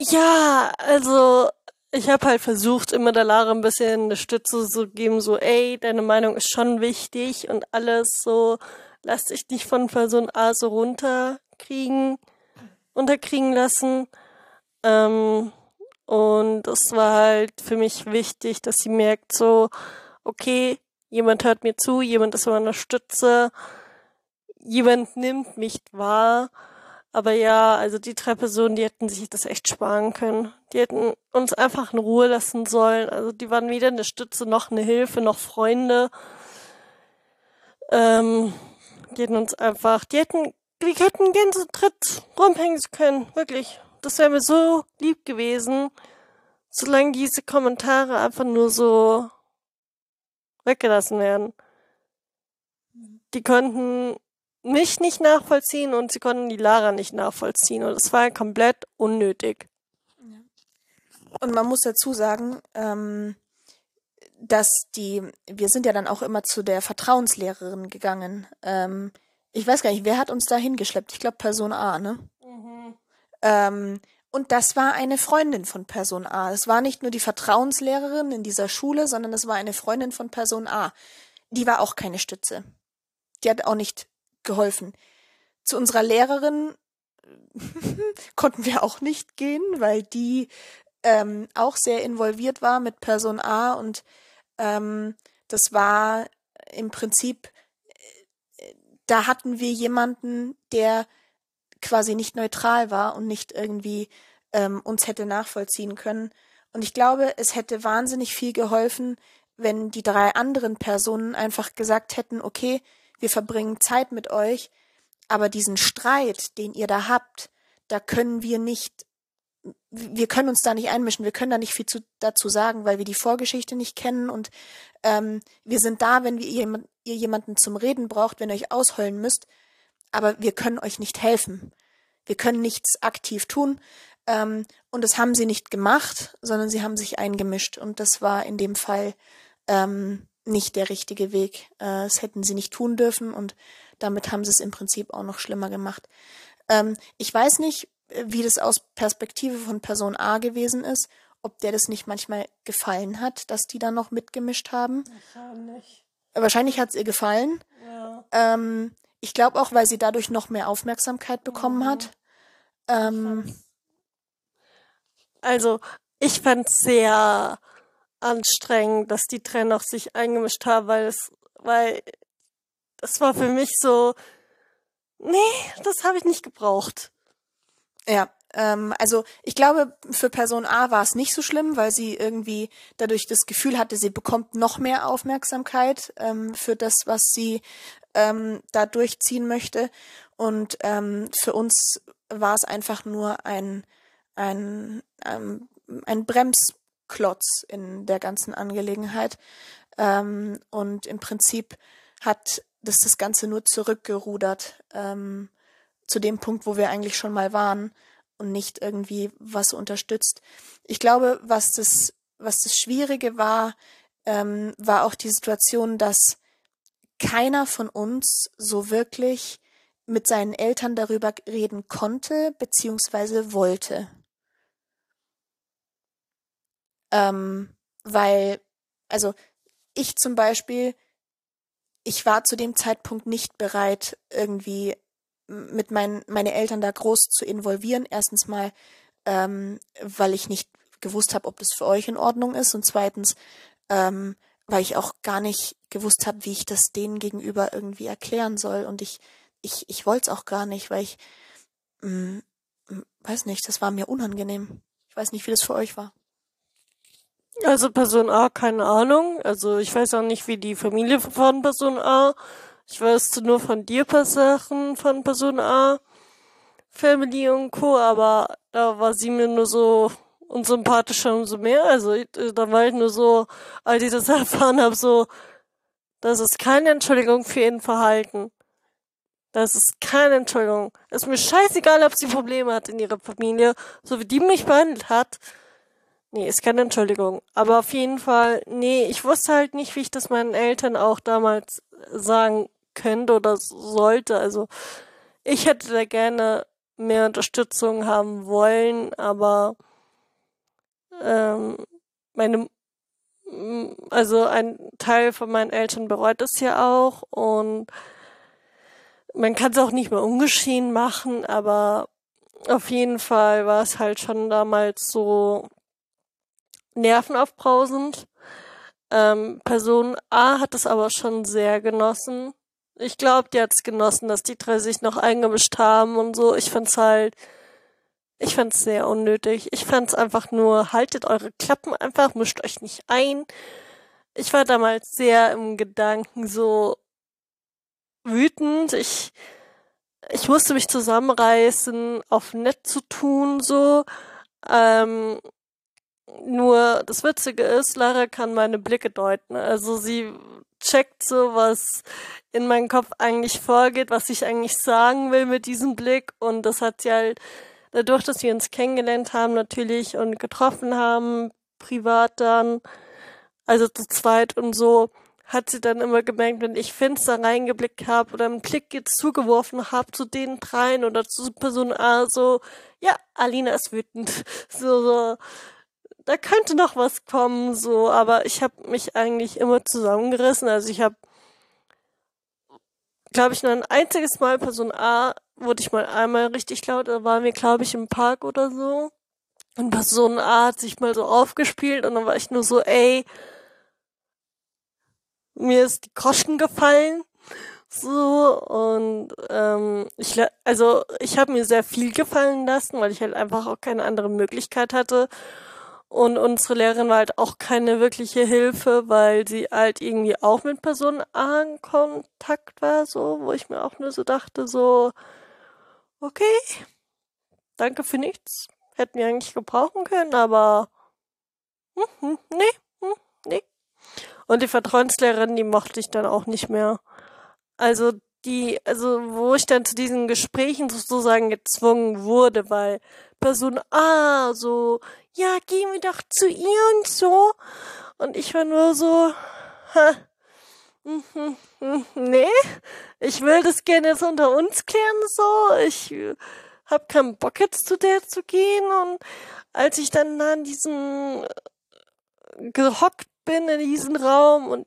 ja, also ich habe halt versucht, immer der Lara ein bisschen eine Stütze zu geben, so, ey, deine Meinung ist schon wichtig und alles so, lass dich nicht von Person A so runterkriegen, unterkriegen lassen. Ähm, und es war halt für mich wichtig, dass sie merkt, so, okay, jemand hört mir zu, jemand ist meine Stütze, jemand nimmt mich wahr aber ja, also die drei Personen, die hätten sich das echt sparen können. Die hätten uns einfach in Ruhe lassen sollen. Also die waren weder eine Stütze noch eine Hilfe noch Freunde. Ähm, die hätten uns einfach, die hätten, die hätten Gänse dritt rumhängen können. Wirklich. Das wäre mir so lieb gewesen. Solange diese Kommentare einfach nur so weggelassen werden. Die konnten mich nicht nachvollziehen und sie konnten die Lara nicht nachvollziehen. Und es war komplett unnötig. Und man muss dazu sagen, ähm, dass die, wir sind ja dann auch immer zu der Vertrauenslehrerin gegangen. Ähm, ich weiß gar nicht, wer hat uns da hingeschleppt? Ich glaube Person A, ne? Mhm. Ähm, und das war eine Freundin von Person A. Es war nicht nur die Vertrauenslehrerin in dieser Schule, sondern es war eine Freundin von Person A. Die war auch keine Stütze. Die hat auch nicht geholfen. Zu unserer Lehrerin konnten wir auch nicht gehen, weil die ähm, auch sehr involviert war mit Person A und ähm, das war im Prinzip, äh, da hatten wir jemanden, der quasi nicht neutral war und nicht irgendwie ähm, uns hätte nachvollziehen können. Und ich glaube, es hätte wahnsinnig viel geholfen, wenn die drei anderen Personen einfach gesagt hätten, okay, wir verbringen Zeit mit euch, aber diesen Streit, den ihr da habt, da können wir nicht wir können uns da nicht einmischen, wir können da nicht viel zu, dazu sagen, weil wir die Vorgeschichte nicht kennen und ähm, wir sind da, wenn wir ihr, ihr jemanden zum Reden braucht, wenn ihr euch ausheulen müsst, aber wir können euch nicht helfen. Wir können nichts aktiv tun ähm, und das haben sie nicht gemacht, sondern sie haben sich eingemischt und das war in dem Fall ähm, nicht der richtige Weg. Äh, das hätten sie nicht tun dürfen und damit haben sie es im Prinzip auch noch schlimmer gemacht. Ähm, ich weiß nicht, wie das aus Perspektive von Person A gewesen ist, ob der das nicht manchmal gefallen hat, dass die da noch mitgemischt haben. Wahrscheinlich. Wahrscheinlich hat es ihr gefallen. Ja. Ähm, ich glaube auch, weil sie dadurch noch mehr Aufmerksamkeit bekommen mhm. hat. Ähm, also, ich fand es sehr anstrengend, dass die Trainer auch sich eingemischt haben, weil es, weil das war für mich so, nee, das habe ich nicht gebraucht. Ja, ähm, also ich glaube, für Person A war es nicht so schlimm, weil sie irgendwie dadurch das Gefühl hatte, sie bekommt noch mehr Aufmerksamkeit ähm, für das, was sie ähm, da durchziehen möchte. Und ähm, für uns war es einfach nur ein, ein, ähm, ein Bremsklotz in der ganzen Angelegenheit. Ähm, und im Prinzip hat das das Ganze nur zurückgerudert ähm, zu dem Punkt, wo wir eigentlich schon mal waren und nicht irgendwie was unterstützt. Ich glaube, was das, was das Schwierige war, ähm, war auch die Situation, dass keiner von uns so wirklich mit seinen Eltern darüber reden konnte beziehungsweise wollte. Ähm, weil, also ich zum Beispiel, ich war zu dem Zeitpunkt nicht bereit, irgendwie mit meinen meine Eltern da groß zu involvieren. Erstens mal, ähm, weil ich nicht gewusst habe, ob das für euch in Ordnung ist und zweitens, ähm, weil ich auch gar nicht gewusst habe, wie ich das denen gegenüber irgendwie erklären soll und ich ich ich wollte es auch gar nicht, weil ich mh, mm, weiß nicht, das war mir unangenehm. Ich weiß nicht, wie das für euch war. Also Person A, keine Ahnung. Also ich weiß auch nicht, wie die Familie von Person A ich weiß nur von dir paar Sachen von Person A, Family und Co., aber da war sie mir nur so unsympathischer umso mehr. Also da war ich nur so, als ich das erfahren habe, so, das ist keine Entschuldigung für ihr Verhalten. Das ist keine Entschuldigung. Ist mir scheißegal, ob sie Probleme hat in ihrer Familie, so wie die mich behandelt hat. Nee, ist keine Entschuldigung. Aber auf jeden Fall, nee, ich wusste halt nicht, wie ich das meinen Eltern auch damals sagen könnte oder sollte. Also ich hätte da gerne mehr Unterstützung haben wollen, aber ähm, meine also ein Teil von meinen Eltern bereut es ja auch und man kann es auch nicht mehr ungeschehen machen, aber auf jeden Fall war es halt schon damals so nervenaufbrausend. Ähm, Person A hat es aber schon sehr genossen ich glaube, die hat's genossen, dass die drei sich noch eingemischt haben und so. Ich fand's halt, ich fand's sehr unnötig. Ich fand's einfach nur, haltet eure Klappen einfach, mischt euch nicht ein. Ich war damals sehr im Gedanken so wütend. Ich, ich musste mich zusammenreißen, auf nett zu tun, so. Ähm, nur das Witzige ist, Lara kann meine Blicke deuten. Also sie checkt so, was in meinem Kopf eigentlich vorgeht, was ich eigentlich sagen will mit diesem Blick. Und das hat sie halt dadurch, dass wir uns kennengelernt haben natürlich und getroffen haben, privat dann, also zu zweit und so, hat sie dann immer gemerkt, wenn ich finster reingeblickt habe oder einen Blick jetzt zugeworfen habe zu den dreien oder zu Person A, so, ja, Alina ist wütend. So, so, da könnte noch was kommen, so, aber ich habe mich eigentlich immer zusammengerissen. Also ich habe, glaube ich, nur ein einziges Mal Person A wurde ich mal einmal richtig laut, da waren wir, glaube ich, im Park oder so. Und Person A hat sich mal so aufgespielt und dann war ich nur so, ey, mir ist die Groschen gefallen. So, und ähm, ich also ich habe mir sehr viel gefallen lassen, weil ich halt einfach auch keine andere Möglichkeit hatte. Und unsere Lehrerin war halt auch keine wirkliche Hilfe, weil sie halt irgendwie auch mit Personen in Kontakt war, so, wo ich mir auch nur so dachte, so, okay, danke für nichts. hätten wir eigentlich gebrauchen können, aber hm, hm, nee, hm, nee. Und die Vertrauenslehrerin, die mochte ich dann auch nicht mehr. Also die, also wo ich dann zu diesen Gesprächen sozusagen gezwungen wurde, weil Person A so, ja, gehen wir doch zu ihr und so. Und ich war nur so, mhm, nee, ich will das gerne jetzt unter uns klären, so. Ich hab keinen Bock jetzt zu der zu gehen. Und als ich dann an diesen äh, gehockt bin in diesen Raum und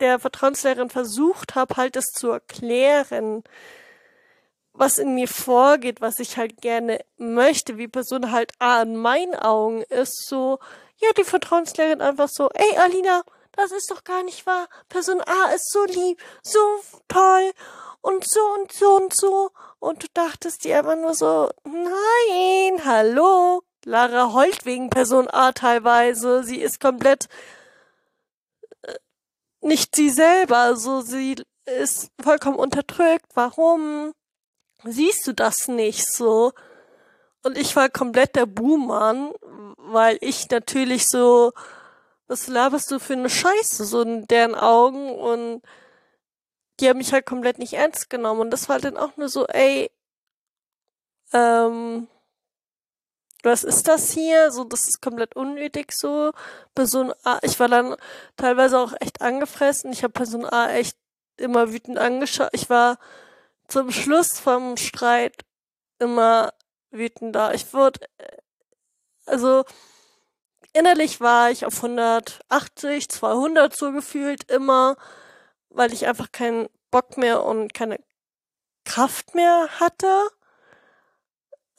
der Vertrauenslehrerin versucht habe, halt es zu erklären, was in mir vorgeht, was ich halt gerne möchte, wie Person halt A in meinen Augen ist, so, ja, die Vertrauenslehrerin einfach so, ey, Alina, das ist doch gar nicht wahr. Person A ist so lieb, so toll und so und so und so. Und du dachtest dir einfach nur so, nein, hallo. Lara heult wegen Person A teilweise. Sie ist komplett äh, nicht sie selber. Also sie ist vollkommen unterdrückt. Warum? Siehst du das nicht so? Und ich war komplett der Buhmann, weil ich natürlich so, was laberst du für eine Scheiße, so in deren Augen und die haben mich halt komplett nicht ernst genommen und das war dann auch nur so, ey, ähm, was ist das hier? So, das ist komplett unnötig so. Person A, ich war dann teilweise auch echt angefressen. Ich habe Person A echt immer wütend angeschaut. Ich war zum Schluss vom Streit immer wütender. Ich wurde, also innerlich war ich auf 180, 200 so gefühlt immer, weil ich einfach keinen Bock mehr und keine Kraft mehr hatte.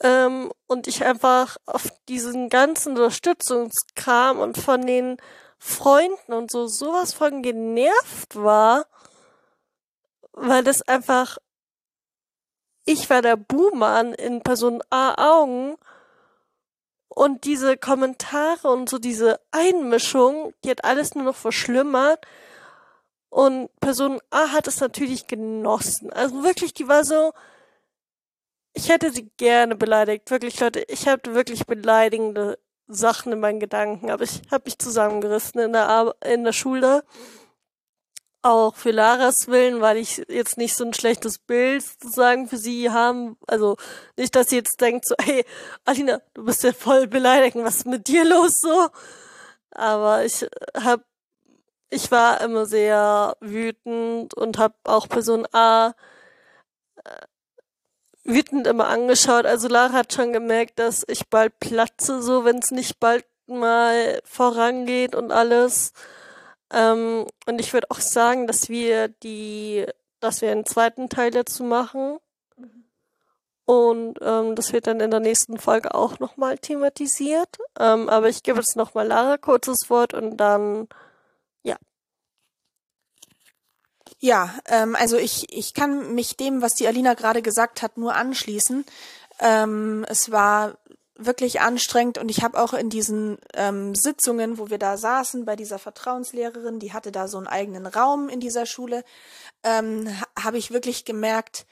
Ähm, und ich einfach auf diesen ganzen Unterstützungskram und von den Freunden und so sowas von genervt war, weil das einfach ich war der Buhmann in Person A Augen und diese Kommentare und so diese Einmischung, die hat alles nur noch verschlimmert. Und Person A hat es natürlich genossen. Also wirklich, die war so, ich hätte sie gerne beleidigt. Wirklich, Leute, ich hatte wirklich beleidigende Sachen in meinen Gedanken, aber ich habe mich zusammengerissen in der, Ar in der Schule auch für Laras Willen, weil ich jetzt nicht so ein schlechtes Bild sozusagen für sie haben. Also nicht, dass sie jetzt denkt so, hey, Alina, du bist ja voll beleidigt, was ist mit dir los so? Aber ich hab, ich war immer sehr wütend und hab auch Person A äh, wütend immer angeschaut. Also Lara hat schon gemerkt, dass ich bald platze, so wenn es nicht bald mal vorangeht und alles. Ähm, und ich würde auch sagen, dass wir die, dass wir einen zweiten Teil dazu machen. Und ähm, das wird dann in der nächsten Folge auch nochmal thematisiert. Ähm, aber ich gebe jetzt nochmal Lara kurzes Wort und dann, ja. Ja, ähm, also ich, ich kann mich dem, was die Alina gerade gesagt hat, nur anschließen. Ähm, es war wirklich anstrengend und ich habe auch in diesen ähm, Sitzungen, wo wir da saßen bei dieser Vertrauenslehrerin, die hatte da so einen eigenen Raum in dieser Schule, ähm, habe ich wirklich gemerkt,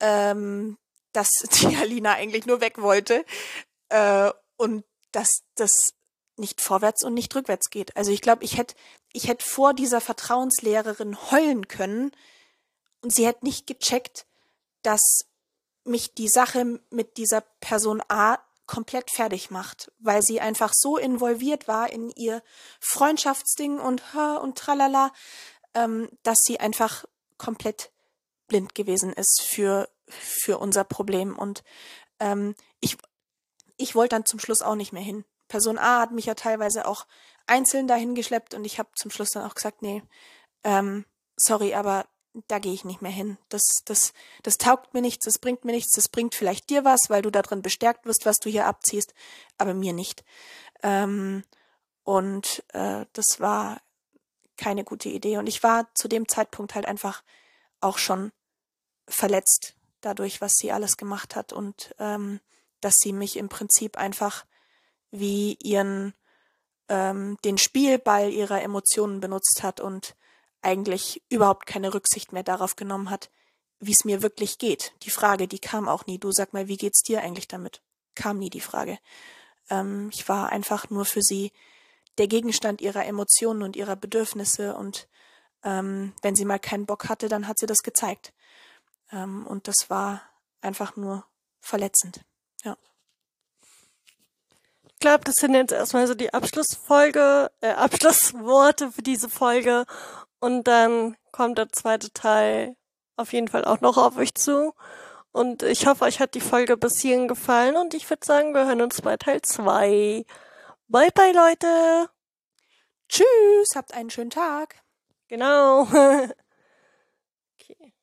ähm, dass die Alina eigentlich nur weg wollte äh, und dass das nicht vorwärts und nicht rückwärts geht. Also ich glaube, ich hätte ich hätte vor dieser Vertrauenslehrerin heulen können und sie hätte nicht gecheckt, dass mich die Sache mit dieser Person A komplett fertig macht, weil sie einfach so involviert war in ihr Freundschaftsding und ha und tralala, ähm, dass sie einfach komplett blind gewesen ist für für unser Problem und ähm, ich ich wollte dann zum Schluss auch nicht mehr hin. Person A hat mich ja teilweise auch einzeln dahin geschleppt und ich habe zum Schluss dann auch gesagt, nee, ähm, sorry, aber da gehe ich nicht mehr hin. Das, das, das taugt mir nichts, das bringt mir nichts, das bringt vielleicht dir was, weil du darin bestärkt wirst, was du hier abziehst, aber mir nicht. Ähm, und äh, das war keine gute Idee. Und ich war zu dem Zeitpunkt halt einfach auch schon verletzt dadurch, was sie alles gemacht hat und ähm, dass sie mich im Prinzip einfach wie ihren ähm, den Spielball ihrer Emotionen benutzt hat und eigentlich überhaupt keine Rücksicht mehr darauf genommen hat, wie es mir wirklich geht. Die Frage, die kam auch nie. Du sag mal, wie geht's dir eigentlich damit? kam nie die Frage. Ähm, ich war einfach nur für sie der Gegenstand ihrer Emotionen und ihrer Bedürfnisse und ähm, wenn sie mal keinen Bock hatte, dann hat sie das gezeigt. Ähm, und das war einfach nur verletzend. Ja. Ich glaube, das sind jetzt erstmal so die Abschlussfolge, äh, Abschlussworte für diese Folge. Und dann kommt der zweite Teil auf jeden Fall auch noch auf euch zu. Und ich hoffe, euch hat die Folge bis hierhin gefallen und ich würde sagen, wir hören uns bei Teil 2. Bye bye, Leute. Tschüss, habt einen schönen Tag. Genau. okay.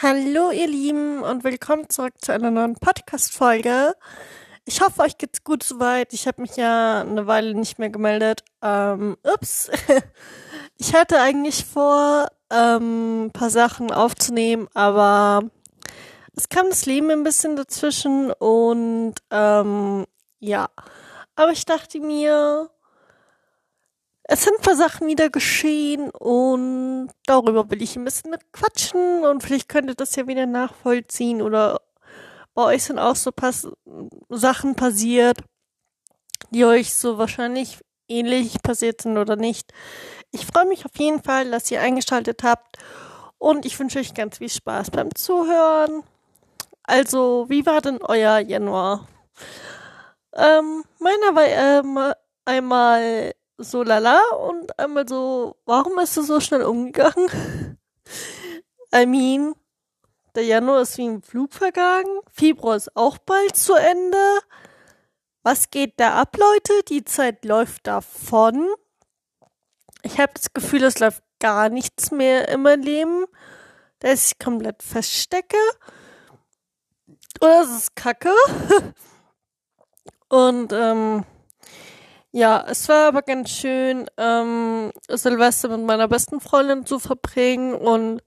Hallo, ihr Lieben, und willkommen zurück zu einer neuen Podcast-Folge. Ich hoffe, euch geht's gut soweit. Ich habe mich ja eine Weile nicht mehr gemeldet. Ähm, ups. Ich hatte eigentlich vor, ähm, paar Sachen aufzunehmen, aber es kam das Leben ein bisschen dazwischen und ähm, ja. Aber ich dachte mir, es sind ein paar Sachen wieder geschehen und darüber will ich ein bisschen quatschen und vielleicht könnt ihr das ja wieder nachvollziehen oder bei euch sind auch so pass Sachen passiert, die euch so wahrscheinlich ähnlich passiert sind oder nicht. Ich freue mich auf jeden Fall, dass ihr eingeschaltet habt und ich wünsche euch ganz viel Spaß beim Zuhören. Also, wie war denn euer Januar? Ähm, meiner war ähm, einmal so lala und einmal so, warum ist es so schnell umgegangen? I mean, der Januar ist wie ein Flug vergangen, Februar ist auch bald zu Ende. Was geht da ab, Leute? Die Zeit läuft davon. Ich habe das Gefühl, es läuft gar nichts mehr in meinem Leben, dass ich komplett feststecke. Oder es ist kacke. Und ähm, ja, es war aber ganz schön, ähm, Silvester mit meiner besten Freundin zu verbringen. Und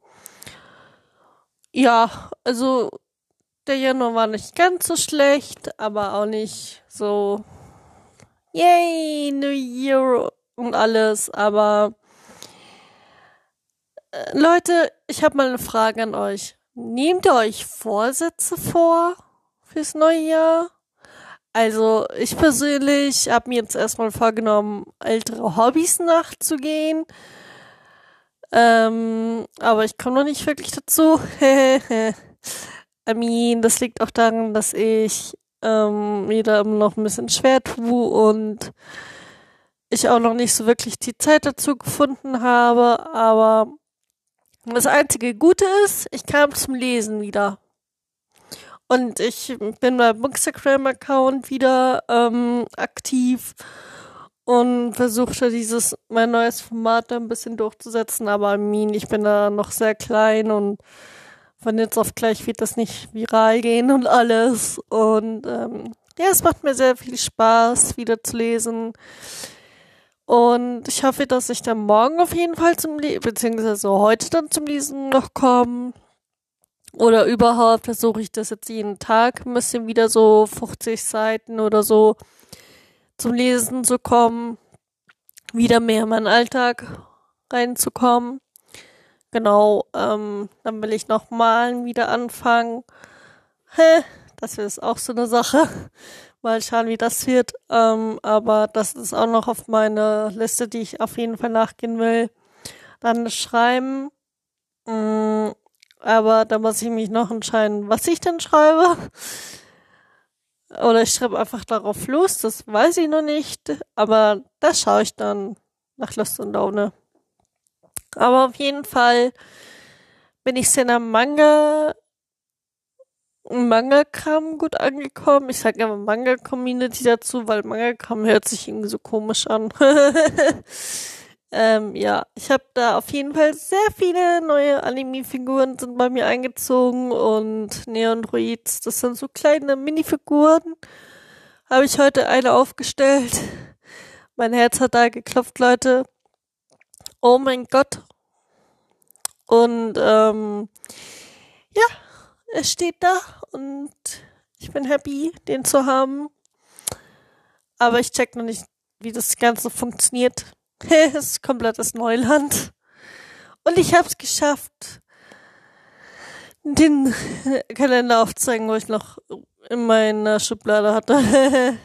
ja, also der Januar war nicht ganz so schlecht, aber auch nicht so, yay, New Year und alles, aber äh, Leute, ich habe mal eine Frage an euch. Nehmt ihr euch Vorsätze vor fürs neue Jahr? Also ich persönlich habe mir jetzt erstmal vorgenommen, ältere Hobbys nachzugehen. Ähm, aber ich komme noch nicht wirklich dazu. I mean, das liegt auch daran, dass ich ähm, mir da immer noch ein bisschen schwer tue und ich auch noch nicht so wirklich die Zeit dazu gefunden habe, aber das einzige Gute ist, ich kam zum Lesen wieder. Und ich bin beim Bookstagram-Account wieder ähm, aktiv und versuchte dieses mein neues Format ein bisschen durchzusetzen, aber I mean, ich bin da noch sehr klein und von jetzt auf gleich wird das nicht viral gehen und alles. Und ähm, ja, es macht mir sehr viel Spaß, wieder zu lesen. Und ich hoffe, dass ich dann morgen auf jeden Fall zum Lesen, beziehungsweise heute dann zum Lesen noch komme. Oder überhaupt versuche ich das jetzt jeden Tag ein bisschen wieder so 50 Seiten oder so zum Lesen zu kommen. Wieder mehr in meinen Alltag reinzukommen. Genau, ähm, dann will ich noch malen wieder anfangen. Hä, das ist auch so eine Sache. Mal schauen, wie das wird. Ähm, aber das ist auch noch auf meiner Liste, die ich auf jeden Fall nachgehen will. Dann schreiben. Mm, aber da muss ich mich noch entscheiden, was ich denn schreibe. Oder ich schreibe einfach darauf los, das weiß ich noch nicht. Aber das schaue ich dann nach Lust und Laune. Aber auf jeden Fall bin ich sehr der Manga Manga-Kram gut angekommen. Ich sage immer Manga-Community dazu, weil Manga-Kram hört sich irgendwie so komisch an. ähm, ja, ich habe da auf jeden Fall sehr viele neue Anime-Figuren sind bei mir eingezogen und Neon Druids, das sind so kleine Minifiguren. Habe ich heute eine aufgestellt. Mein Herz hat da geklopft, Leute. Oh mein Gott. Und ähm, ja, es steht da und ich bin happy, den zu haben. Aber ich check noch nicht, wie das Ganze funktioniert. es ist komplettes Neuland. Und ich hab's geschafft. den Kalender aufzeigen, wo ich noch in meiner Schublade hatte.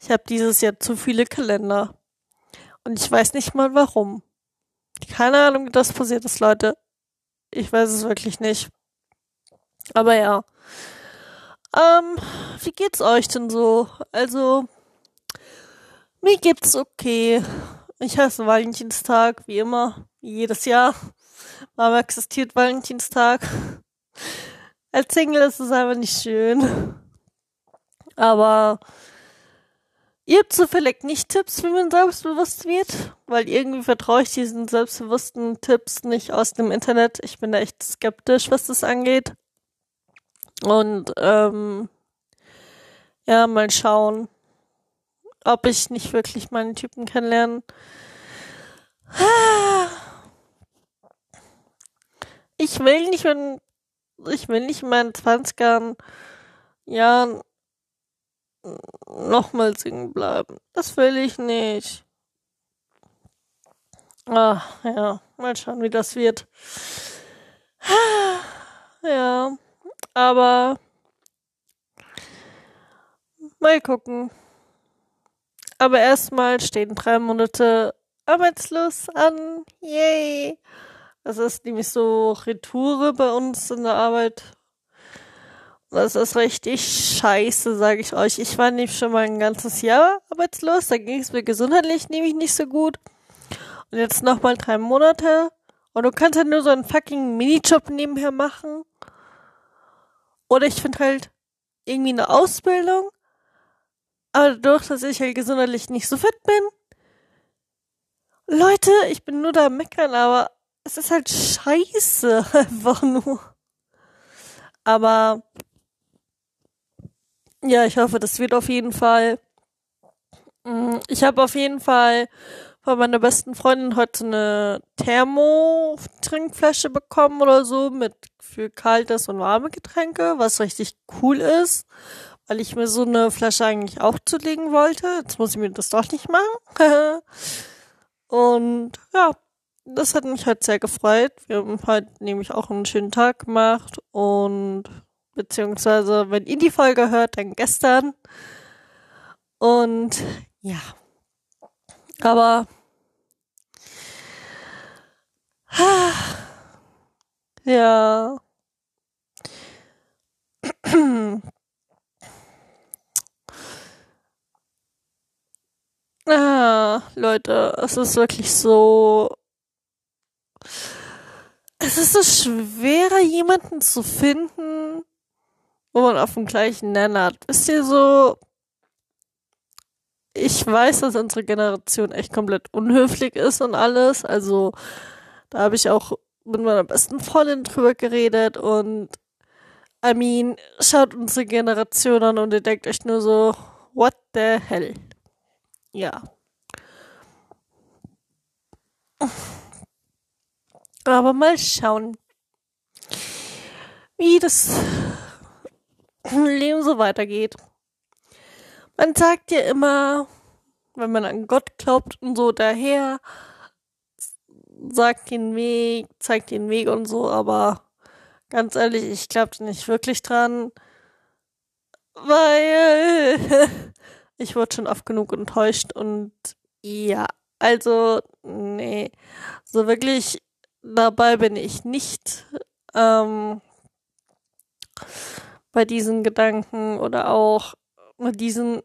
ich habe dieses Jahr zu viele Kalender. Und ich weiß nicht mal warum. Keine Ahnung, wie das passiert ist, Leute. Ich weiß es wirklich nicht. Aber ja. Ähm, wie geht's euch denn so? Also, mir geht's okay. Ich hasse Valentinstag, wie immer, jedes Jahr. Warum existiert Valentinstag? Als Single ist es einfach nicht schön. Aber ihr habt zufällig nicht Tipps, wie man selbstbewusst wird? Weil irgendwie vertraue ich diesen selbstbewussten Tipps nicht aus dem Internet. Ich bin da echt skeptisch, was das angeht. Und ähm, ja, mal schauen, ob ich nicht wirklich meinen Typen kennenlernen. Ich will nicht, wenn ich will nicht in meinen 20ern Jahren nochmal singen bleiben. Das will ich nicht. Ah, ja, mal schauen, wie das wird. Ja, aber mal gucken. Aber erstmal stehen drei Monate arbeitslos an. Yay! Das ist nämlich so Retoure bei uns in der Arbeit. Das ist richtig scheiße, sage ich euch. Ich war nämlich schon mal ein ganzes Jahr arbeitslos. Da ging es mir gesundheitlich nämlich nicht so gut. Und jetzt nochmal drei Monate. Und du kannst halt nur so einen fucking Minijob nebenher machen. Oder ich finde halt irgendwie eine Ausbildung. Aber dadurch, dass ich halt gesundheitlich nicht so fit bin. Leute, ich bin nur da meckern, aber es ist halt scheiße. Einfach nur. Aber ja, ich hoffe, das wird auf jeden Fall. Mm, ich habe auf jeden Fall von meiner besten Freundin heute eine Thermo-Trinkflasche bekommen oder so mit für kaltes und warme Getränke, was richtig cool ist, weil ich mir so eine Flasche eigentlich auch zulegen wollte. Jetzt muss ich mir das doch nicht machen. und ja, das hat mich halt sehr gefreut. Wir haben halt nämlich auch einen schönen Tag gemacht und beziehungsweise wenn ihr die Folge hört, dann gestern. Und ja. Aber ja. Ah, Leute, es ist wirklich so. Es ist so schwerer, jemanden zu finden, wo man auf dem gleichen Nenner hat. Ist ihr so. Ich weiß, dass unsere Generation echt komplett unhöflich ist und alles. Also, da habe ich auch mit meiner besten Freundin drüber geredet und I mean, schaut unsere Generation an und ihr denkt euch nur so, what the hell? Ja. Aber mal schauen, wie das Leben so weitergeht. Man sagt ja immer, wenn man an Gott glaubt und so daher, sagt den Weg, zeigt den Weg und so, aber ganz ehrlich, ich glaube nicht wirklich dran, weil ich wurde schon oft genug enttäuscht und ja, also nee, so wirklich dabei bin ich nicht. Ähm, bei diesen Gedanken oder auch mit diesen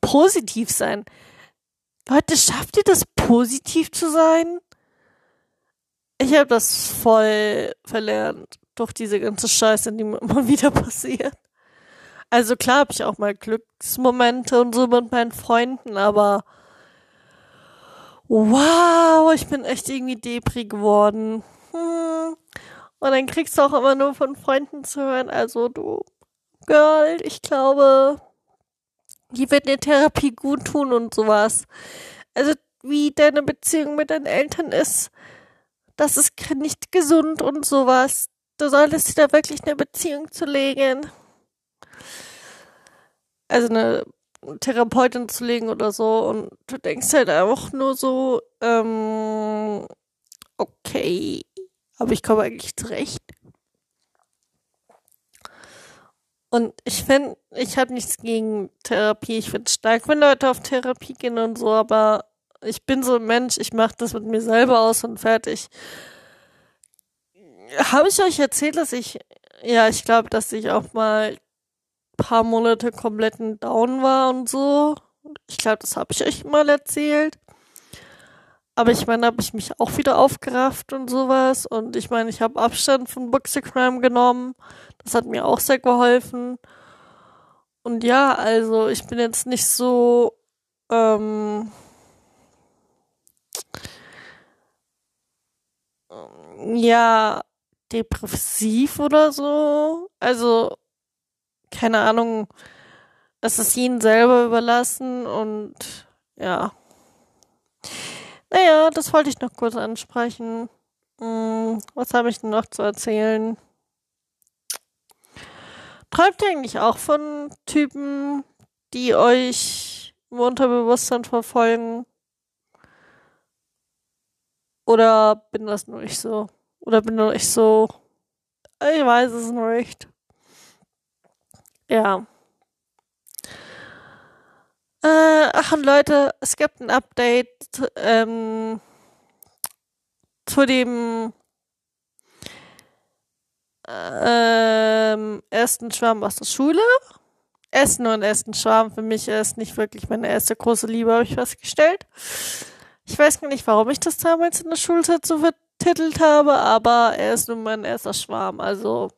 positiv sein. Leute, schafft ihr das positiv zu sein? Ich habe das voll verlernt durch diese ganze Scheiße, die mir immer wieder passiert. Also klar habe ich auch mal Glücksmomente und so mit meinen Freunden, aber wow, ich bin echt irgendwie Depri geworden. Hm. Und dann kriegst du auch immer nur von Freunden zu hören, also du Girl, ich glaube, die wird dir Therapie gut tun und sowas. Also wie deine Beziehung mit deinen Eltern ist, das ist nicht gesund und sowas. Du solltest dir da wirklich eine Beziehung zu legen. Also eine Therapeutin zu legen oder so und du denkst halt auch nur so, ähm, okay, Aber ich komme eigentlich zurecht. Und ich finde, ich habe nichts gegen Therapie. Ich finde es stark, wenn Leute auf Therapie gehen und so, aber ich bin so ein Mensch, ich mache das mit mir selber aus und fertig. Habe ich euch erzählt, dass ich, ja, ich glaube, dass ich auch mal paar Monate kompletten Down war und so. Ich glaube, das habe ich euch mal erzählt. Aber ich meine, habe ich mich auch wieder aufgerafft und sowas. Und ich meine, ich habe Abstand von Boxercrime genommen. Das hat mir auch sehr geholfen. Und ja, also ich bin jetzt nicht so, ähm, ja, depressiv oder so. Also, keine Ahnung, es ist ihnen selber überlassen und ja. Naja, das wollte ich noch kurz ansprechen. Hm, was habe ich denn noch zu erzählen? Träumt ihr eigentlich auch von Typen, die euch im Unterbewusstsein verfolgen? Oder bin das nur ich so? Oder bin nur ich so? Ich weiß es nicht. Ja. Äh, ach und Leute, es gibt ein Update ähm, zu dem ähm, ersten Schwarm aus der Schule. Essen und Essen Schwarm für mich ist nicht wirklich meine erste große Liebe, habe ich festgestellt. Ich weiß gar nicht, warum ich das damals in der Schulzeit so vertitelt habe, aber er ist nun mein erster Schwarm. Also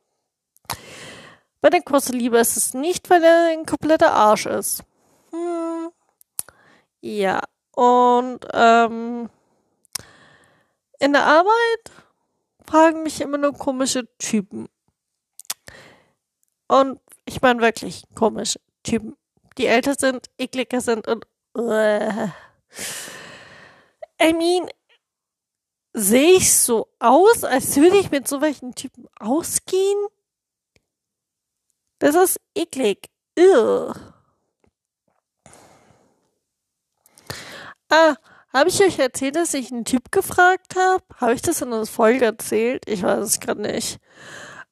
bei der große Liebe ist es nicht, weil er ein kompletter Arsch ist. Hm. Ja. Und ähm, in der Arbeit fragen mich immer nur komische Typen. Und ich meine wirklich komische Typen, die älter sind, ekliger sind und uh. I mean, sehe ich so aus, als würde ich mit so welchen Typen ausgehen? Das ist eklig. Ugh. Ah, habe ich euch erzählt, dass ich einen Typ gefragt habe? Habe ich das in der Folge erzählt? Ich weiß es gerade nicht.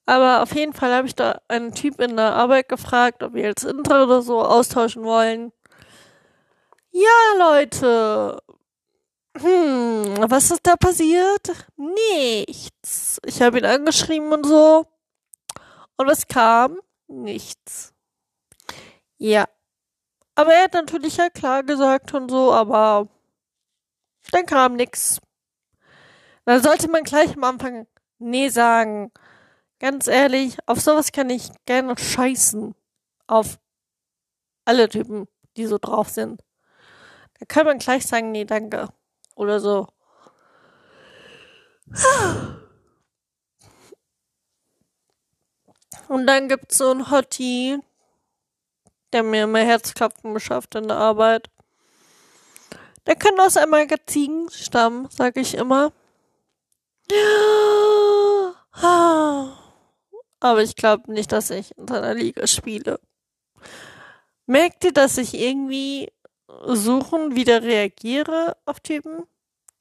Aber auf jeden Fall habe ich da einen Typ in der Arbeit gefragt, ob wir jetzt Intro oder so austauschen wollen. Ja, Leute. Hm, was ist da passiert? Nichts. Ich habe ihn angeschrieben und so. Und was kam? Nichts. Ja. Aber er hat natürlich ja klar gesagt und so, aber dann kam nix. Dann sollte man gleich am Anfang nee sagen. Ganz ehrlich, auf sowas kann ich gerne scheißen. Auf alle Typen, die so drauf sind. Da kann man gleich sagen, nee, danke. Oder so. Und dann gibt's so einen Hottie, der mir immer Herzklopfen beschafft in der Arbeit. Der kann aus einem Magazin stammen, sag ich immer. Aber ich glaube nicht, dass ich in seiner Liga spiele. Merkt ihr, dass ich irgendwie suchen wieder reagiere auf Typen?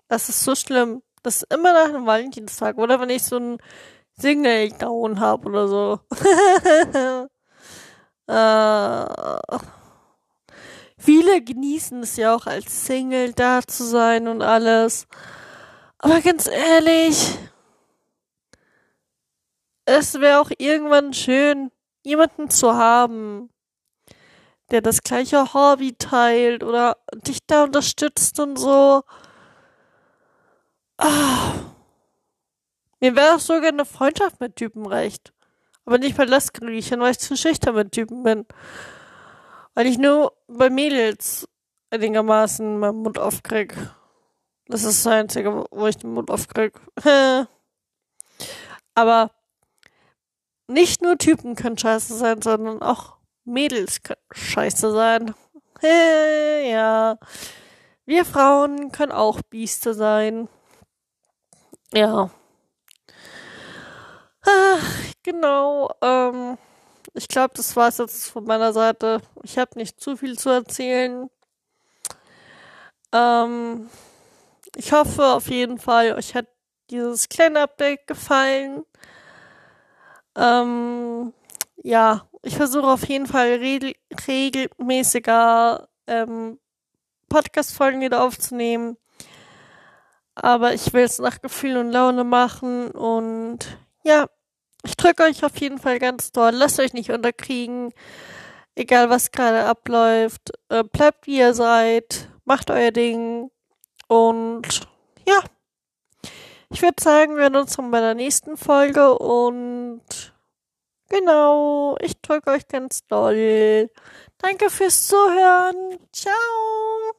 Das ist so schlimm. Das ist immer nach einem Valentinstag oder wenn ich so Single Down habe oder so. äh, viele genießen es ja auch als Single da zu sein und alles. Aber ganz ehrlich, es wäre auch irgendwann schön, jemanden zu haben, der das gleiche Hobby teilt oder dich da unterstützt und so. Ah. Mir wäre auch sogar eine Freundschaft mit Typen recht. Aber nicht bei Lastgriechen, weil ich zu schüchtern mit Typen bin. Weil ich nur bei Mädels einigermaßen meinen Mund aufkrieg. Das ist das Einzige, wo ich den Mund aufkrieg. Aber nicht nur Typen können scheiße sein, sondern auch Mädels können scheiße sein. ja. Wir Frauen können auch Bieste sein. Ja. Ach, genau. Ähm, ich glaube, das war es jetzt von meiner Seite. Ich habe nicht zu viel zu erzählen. Ähm, ich hoffe auf jeden Fall, euch hat dieses kleine Update gefallen. Ähm, ja, ich versuche auf jeden Fall regel regelmäßiger ähm, Podcast-Folgen wieder aufzunehmen. Aber ich will es nach Gefühl und Laune machen und ja, ich drücke euch auf jeden Fall ganz doll. Lasst euch nicht unterkriegen. Egal was gerade abläuft. Äh, bleibt wie ihr seid. Macht euer Ding. Und ja. Ich würde sagen, wir hören uns dann bei der nächsten Folge und genau, ich drücke euch ganz doll. Danke fürs Zuhören. Ciao.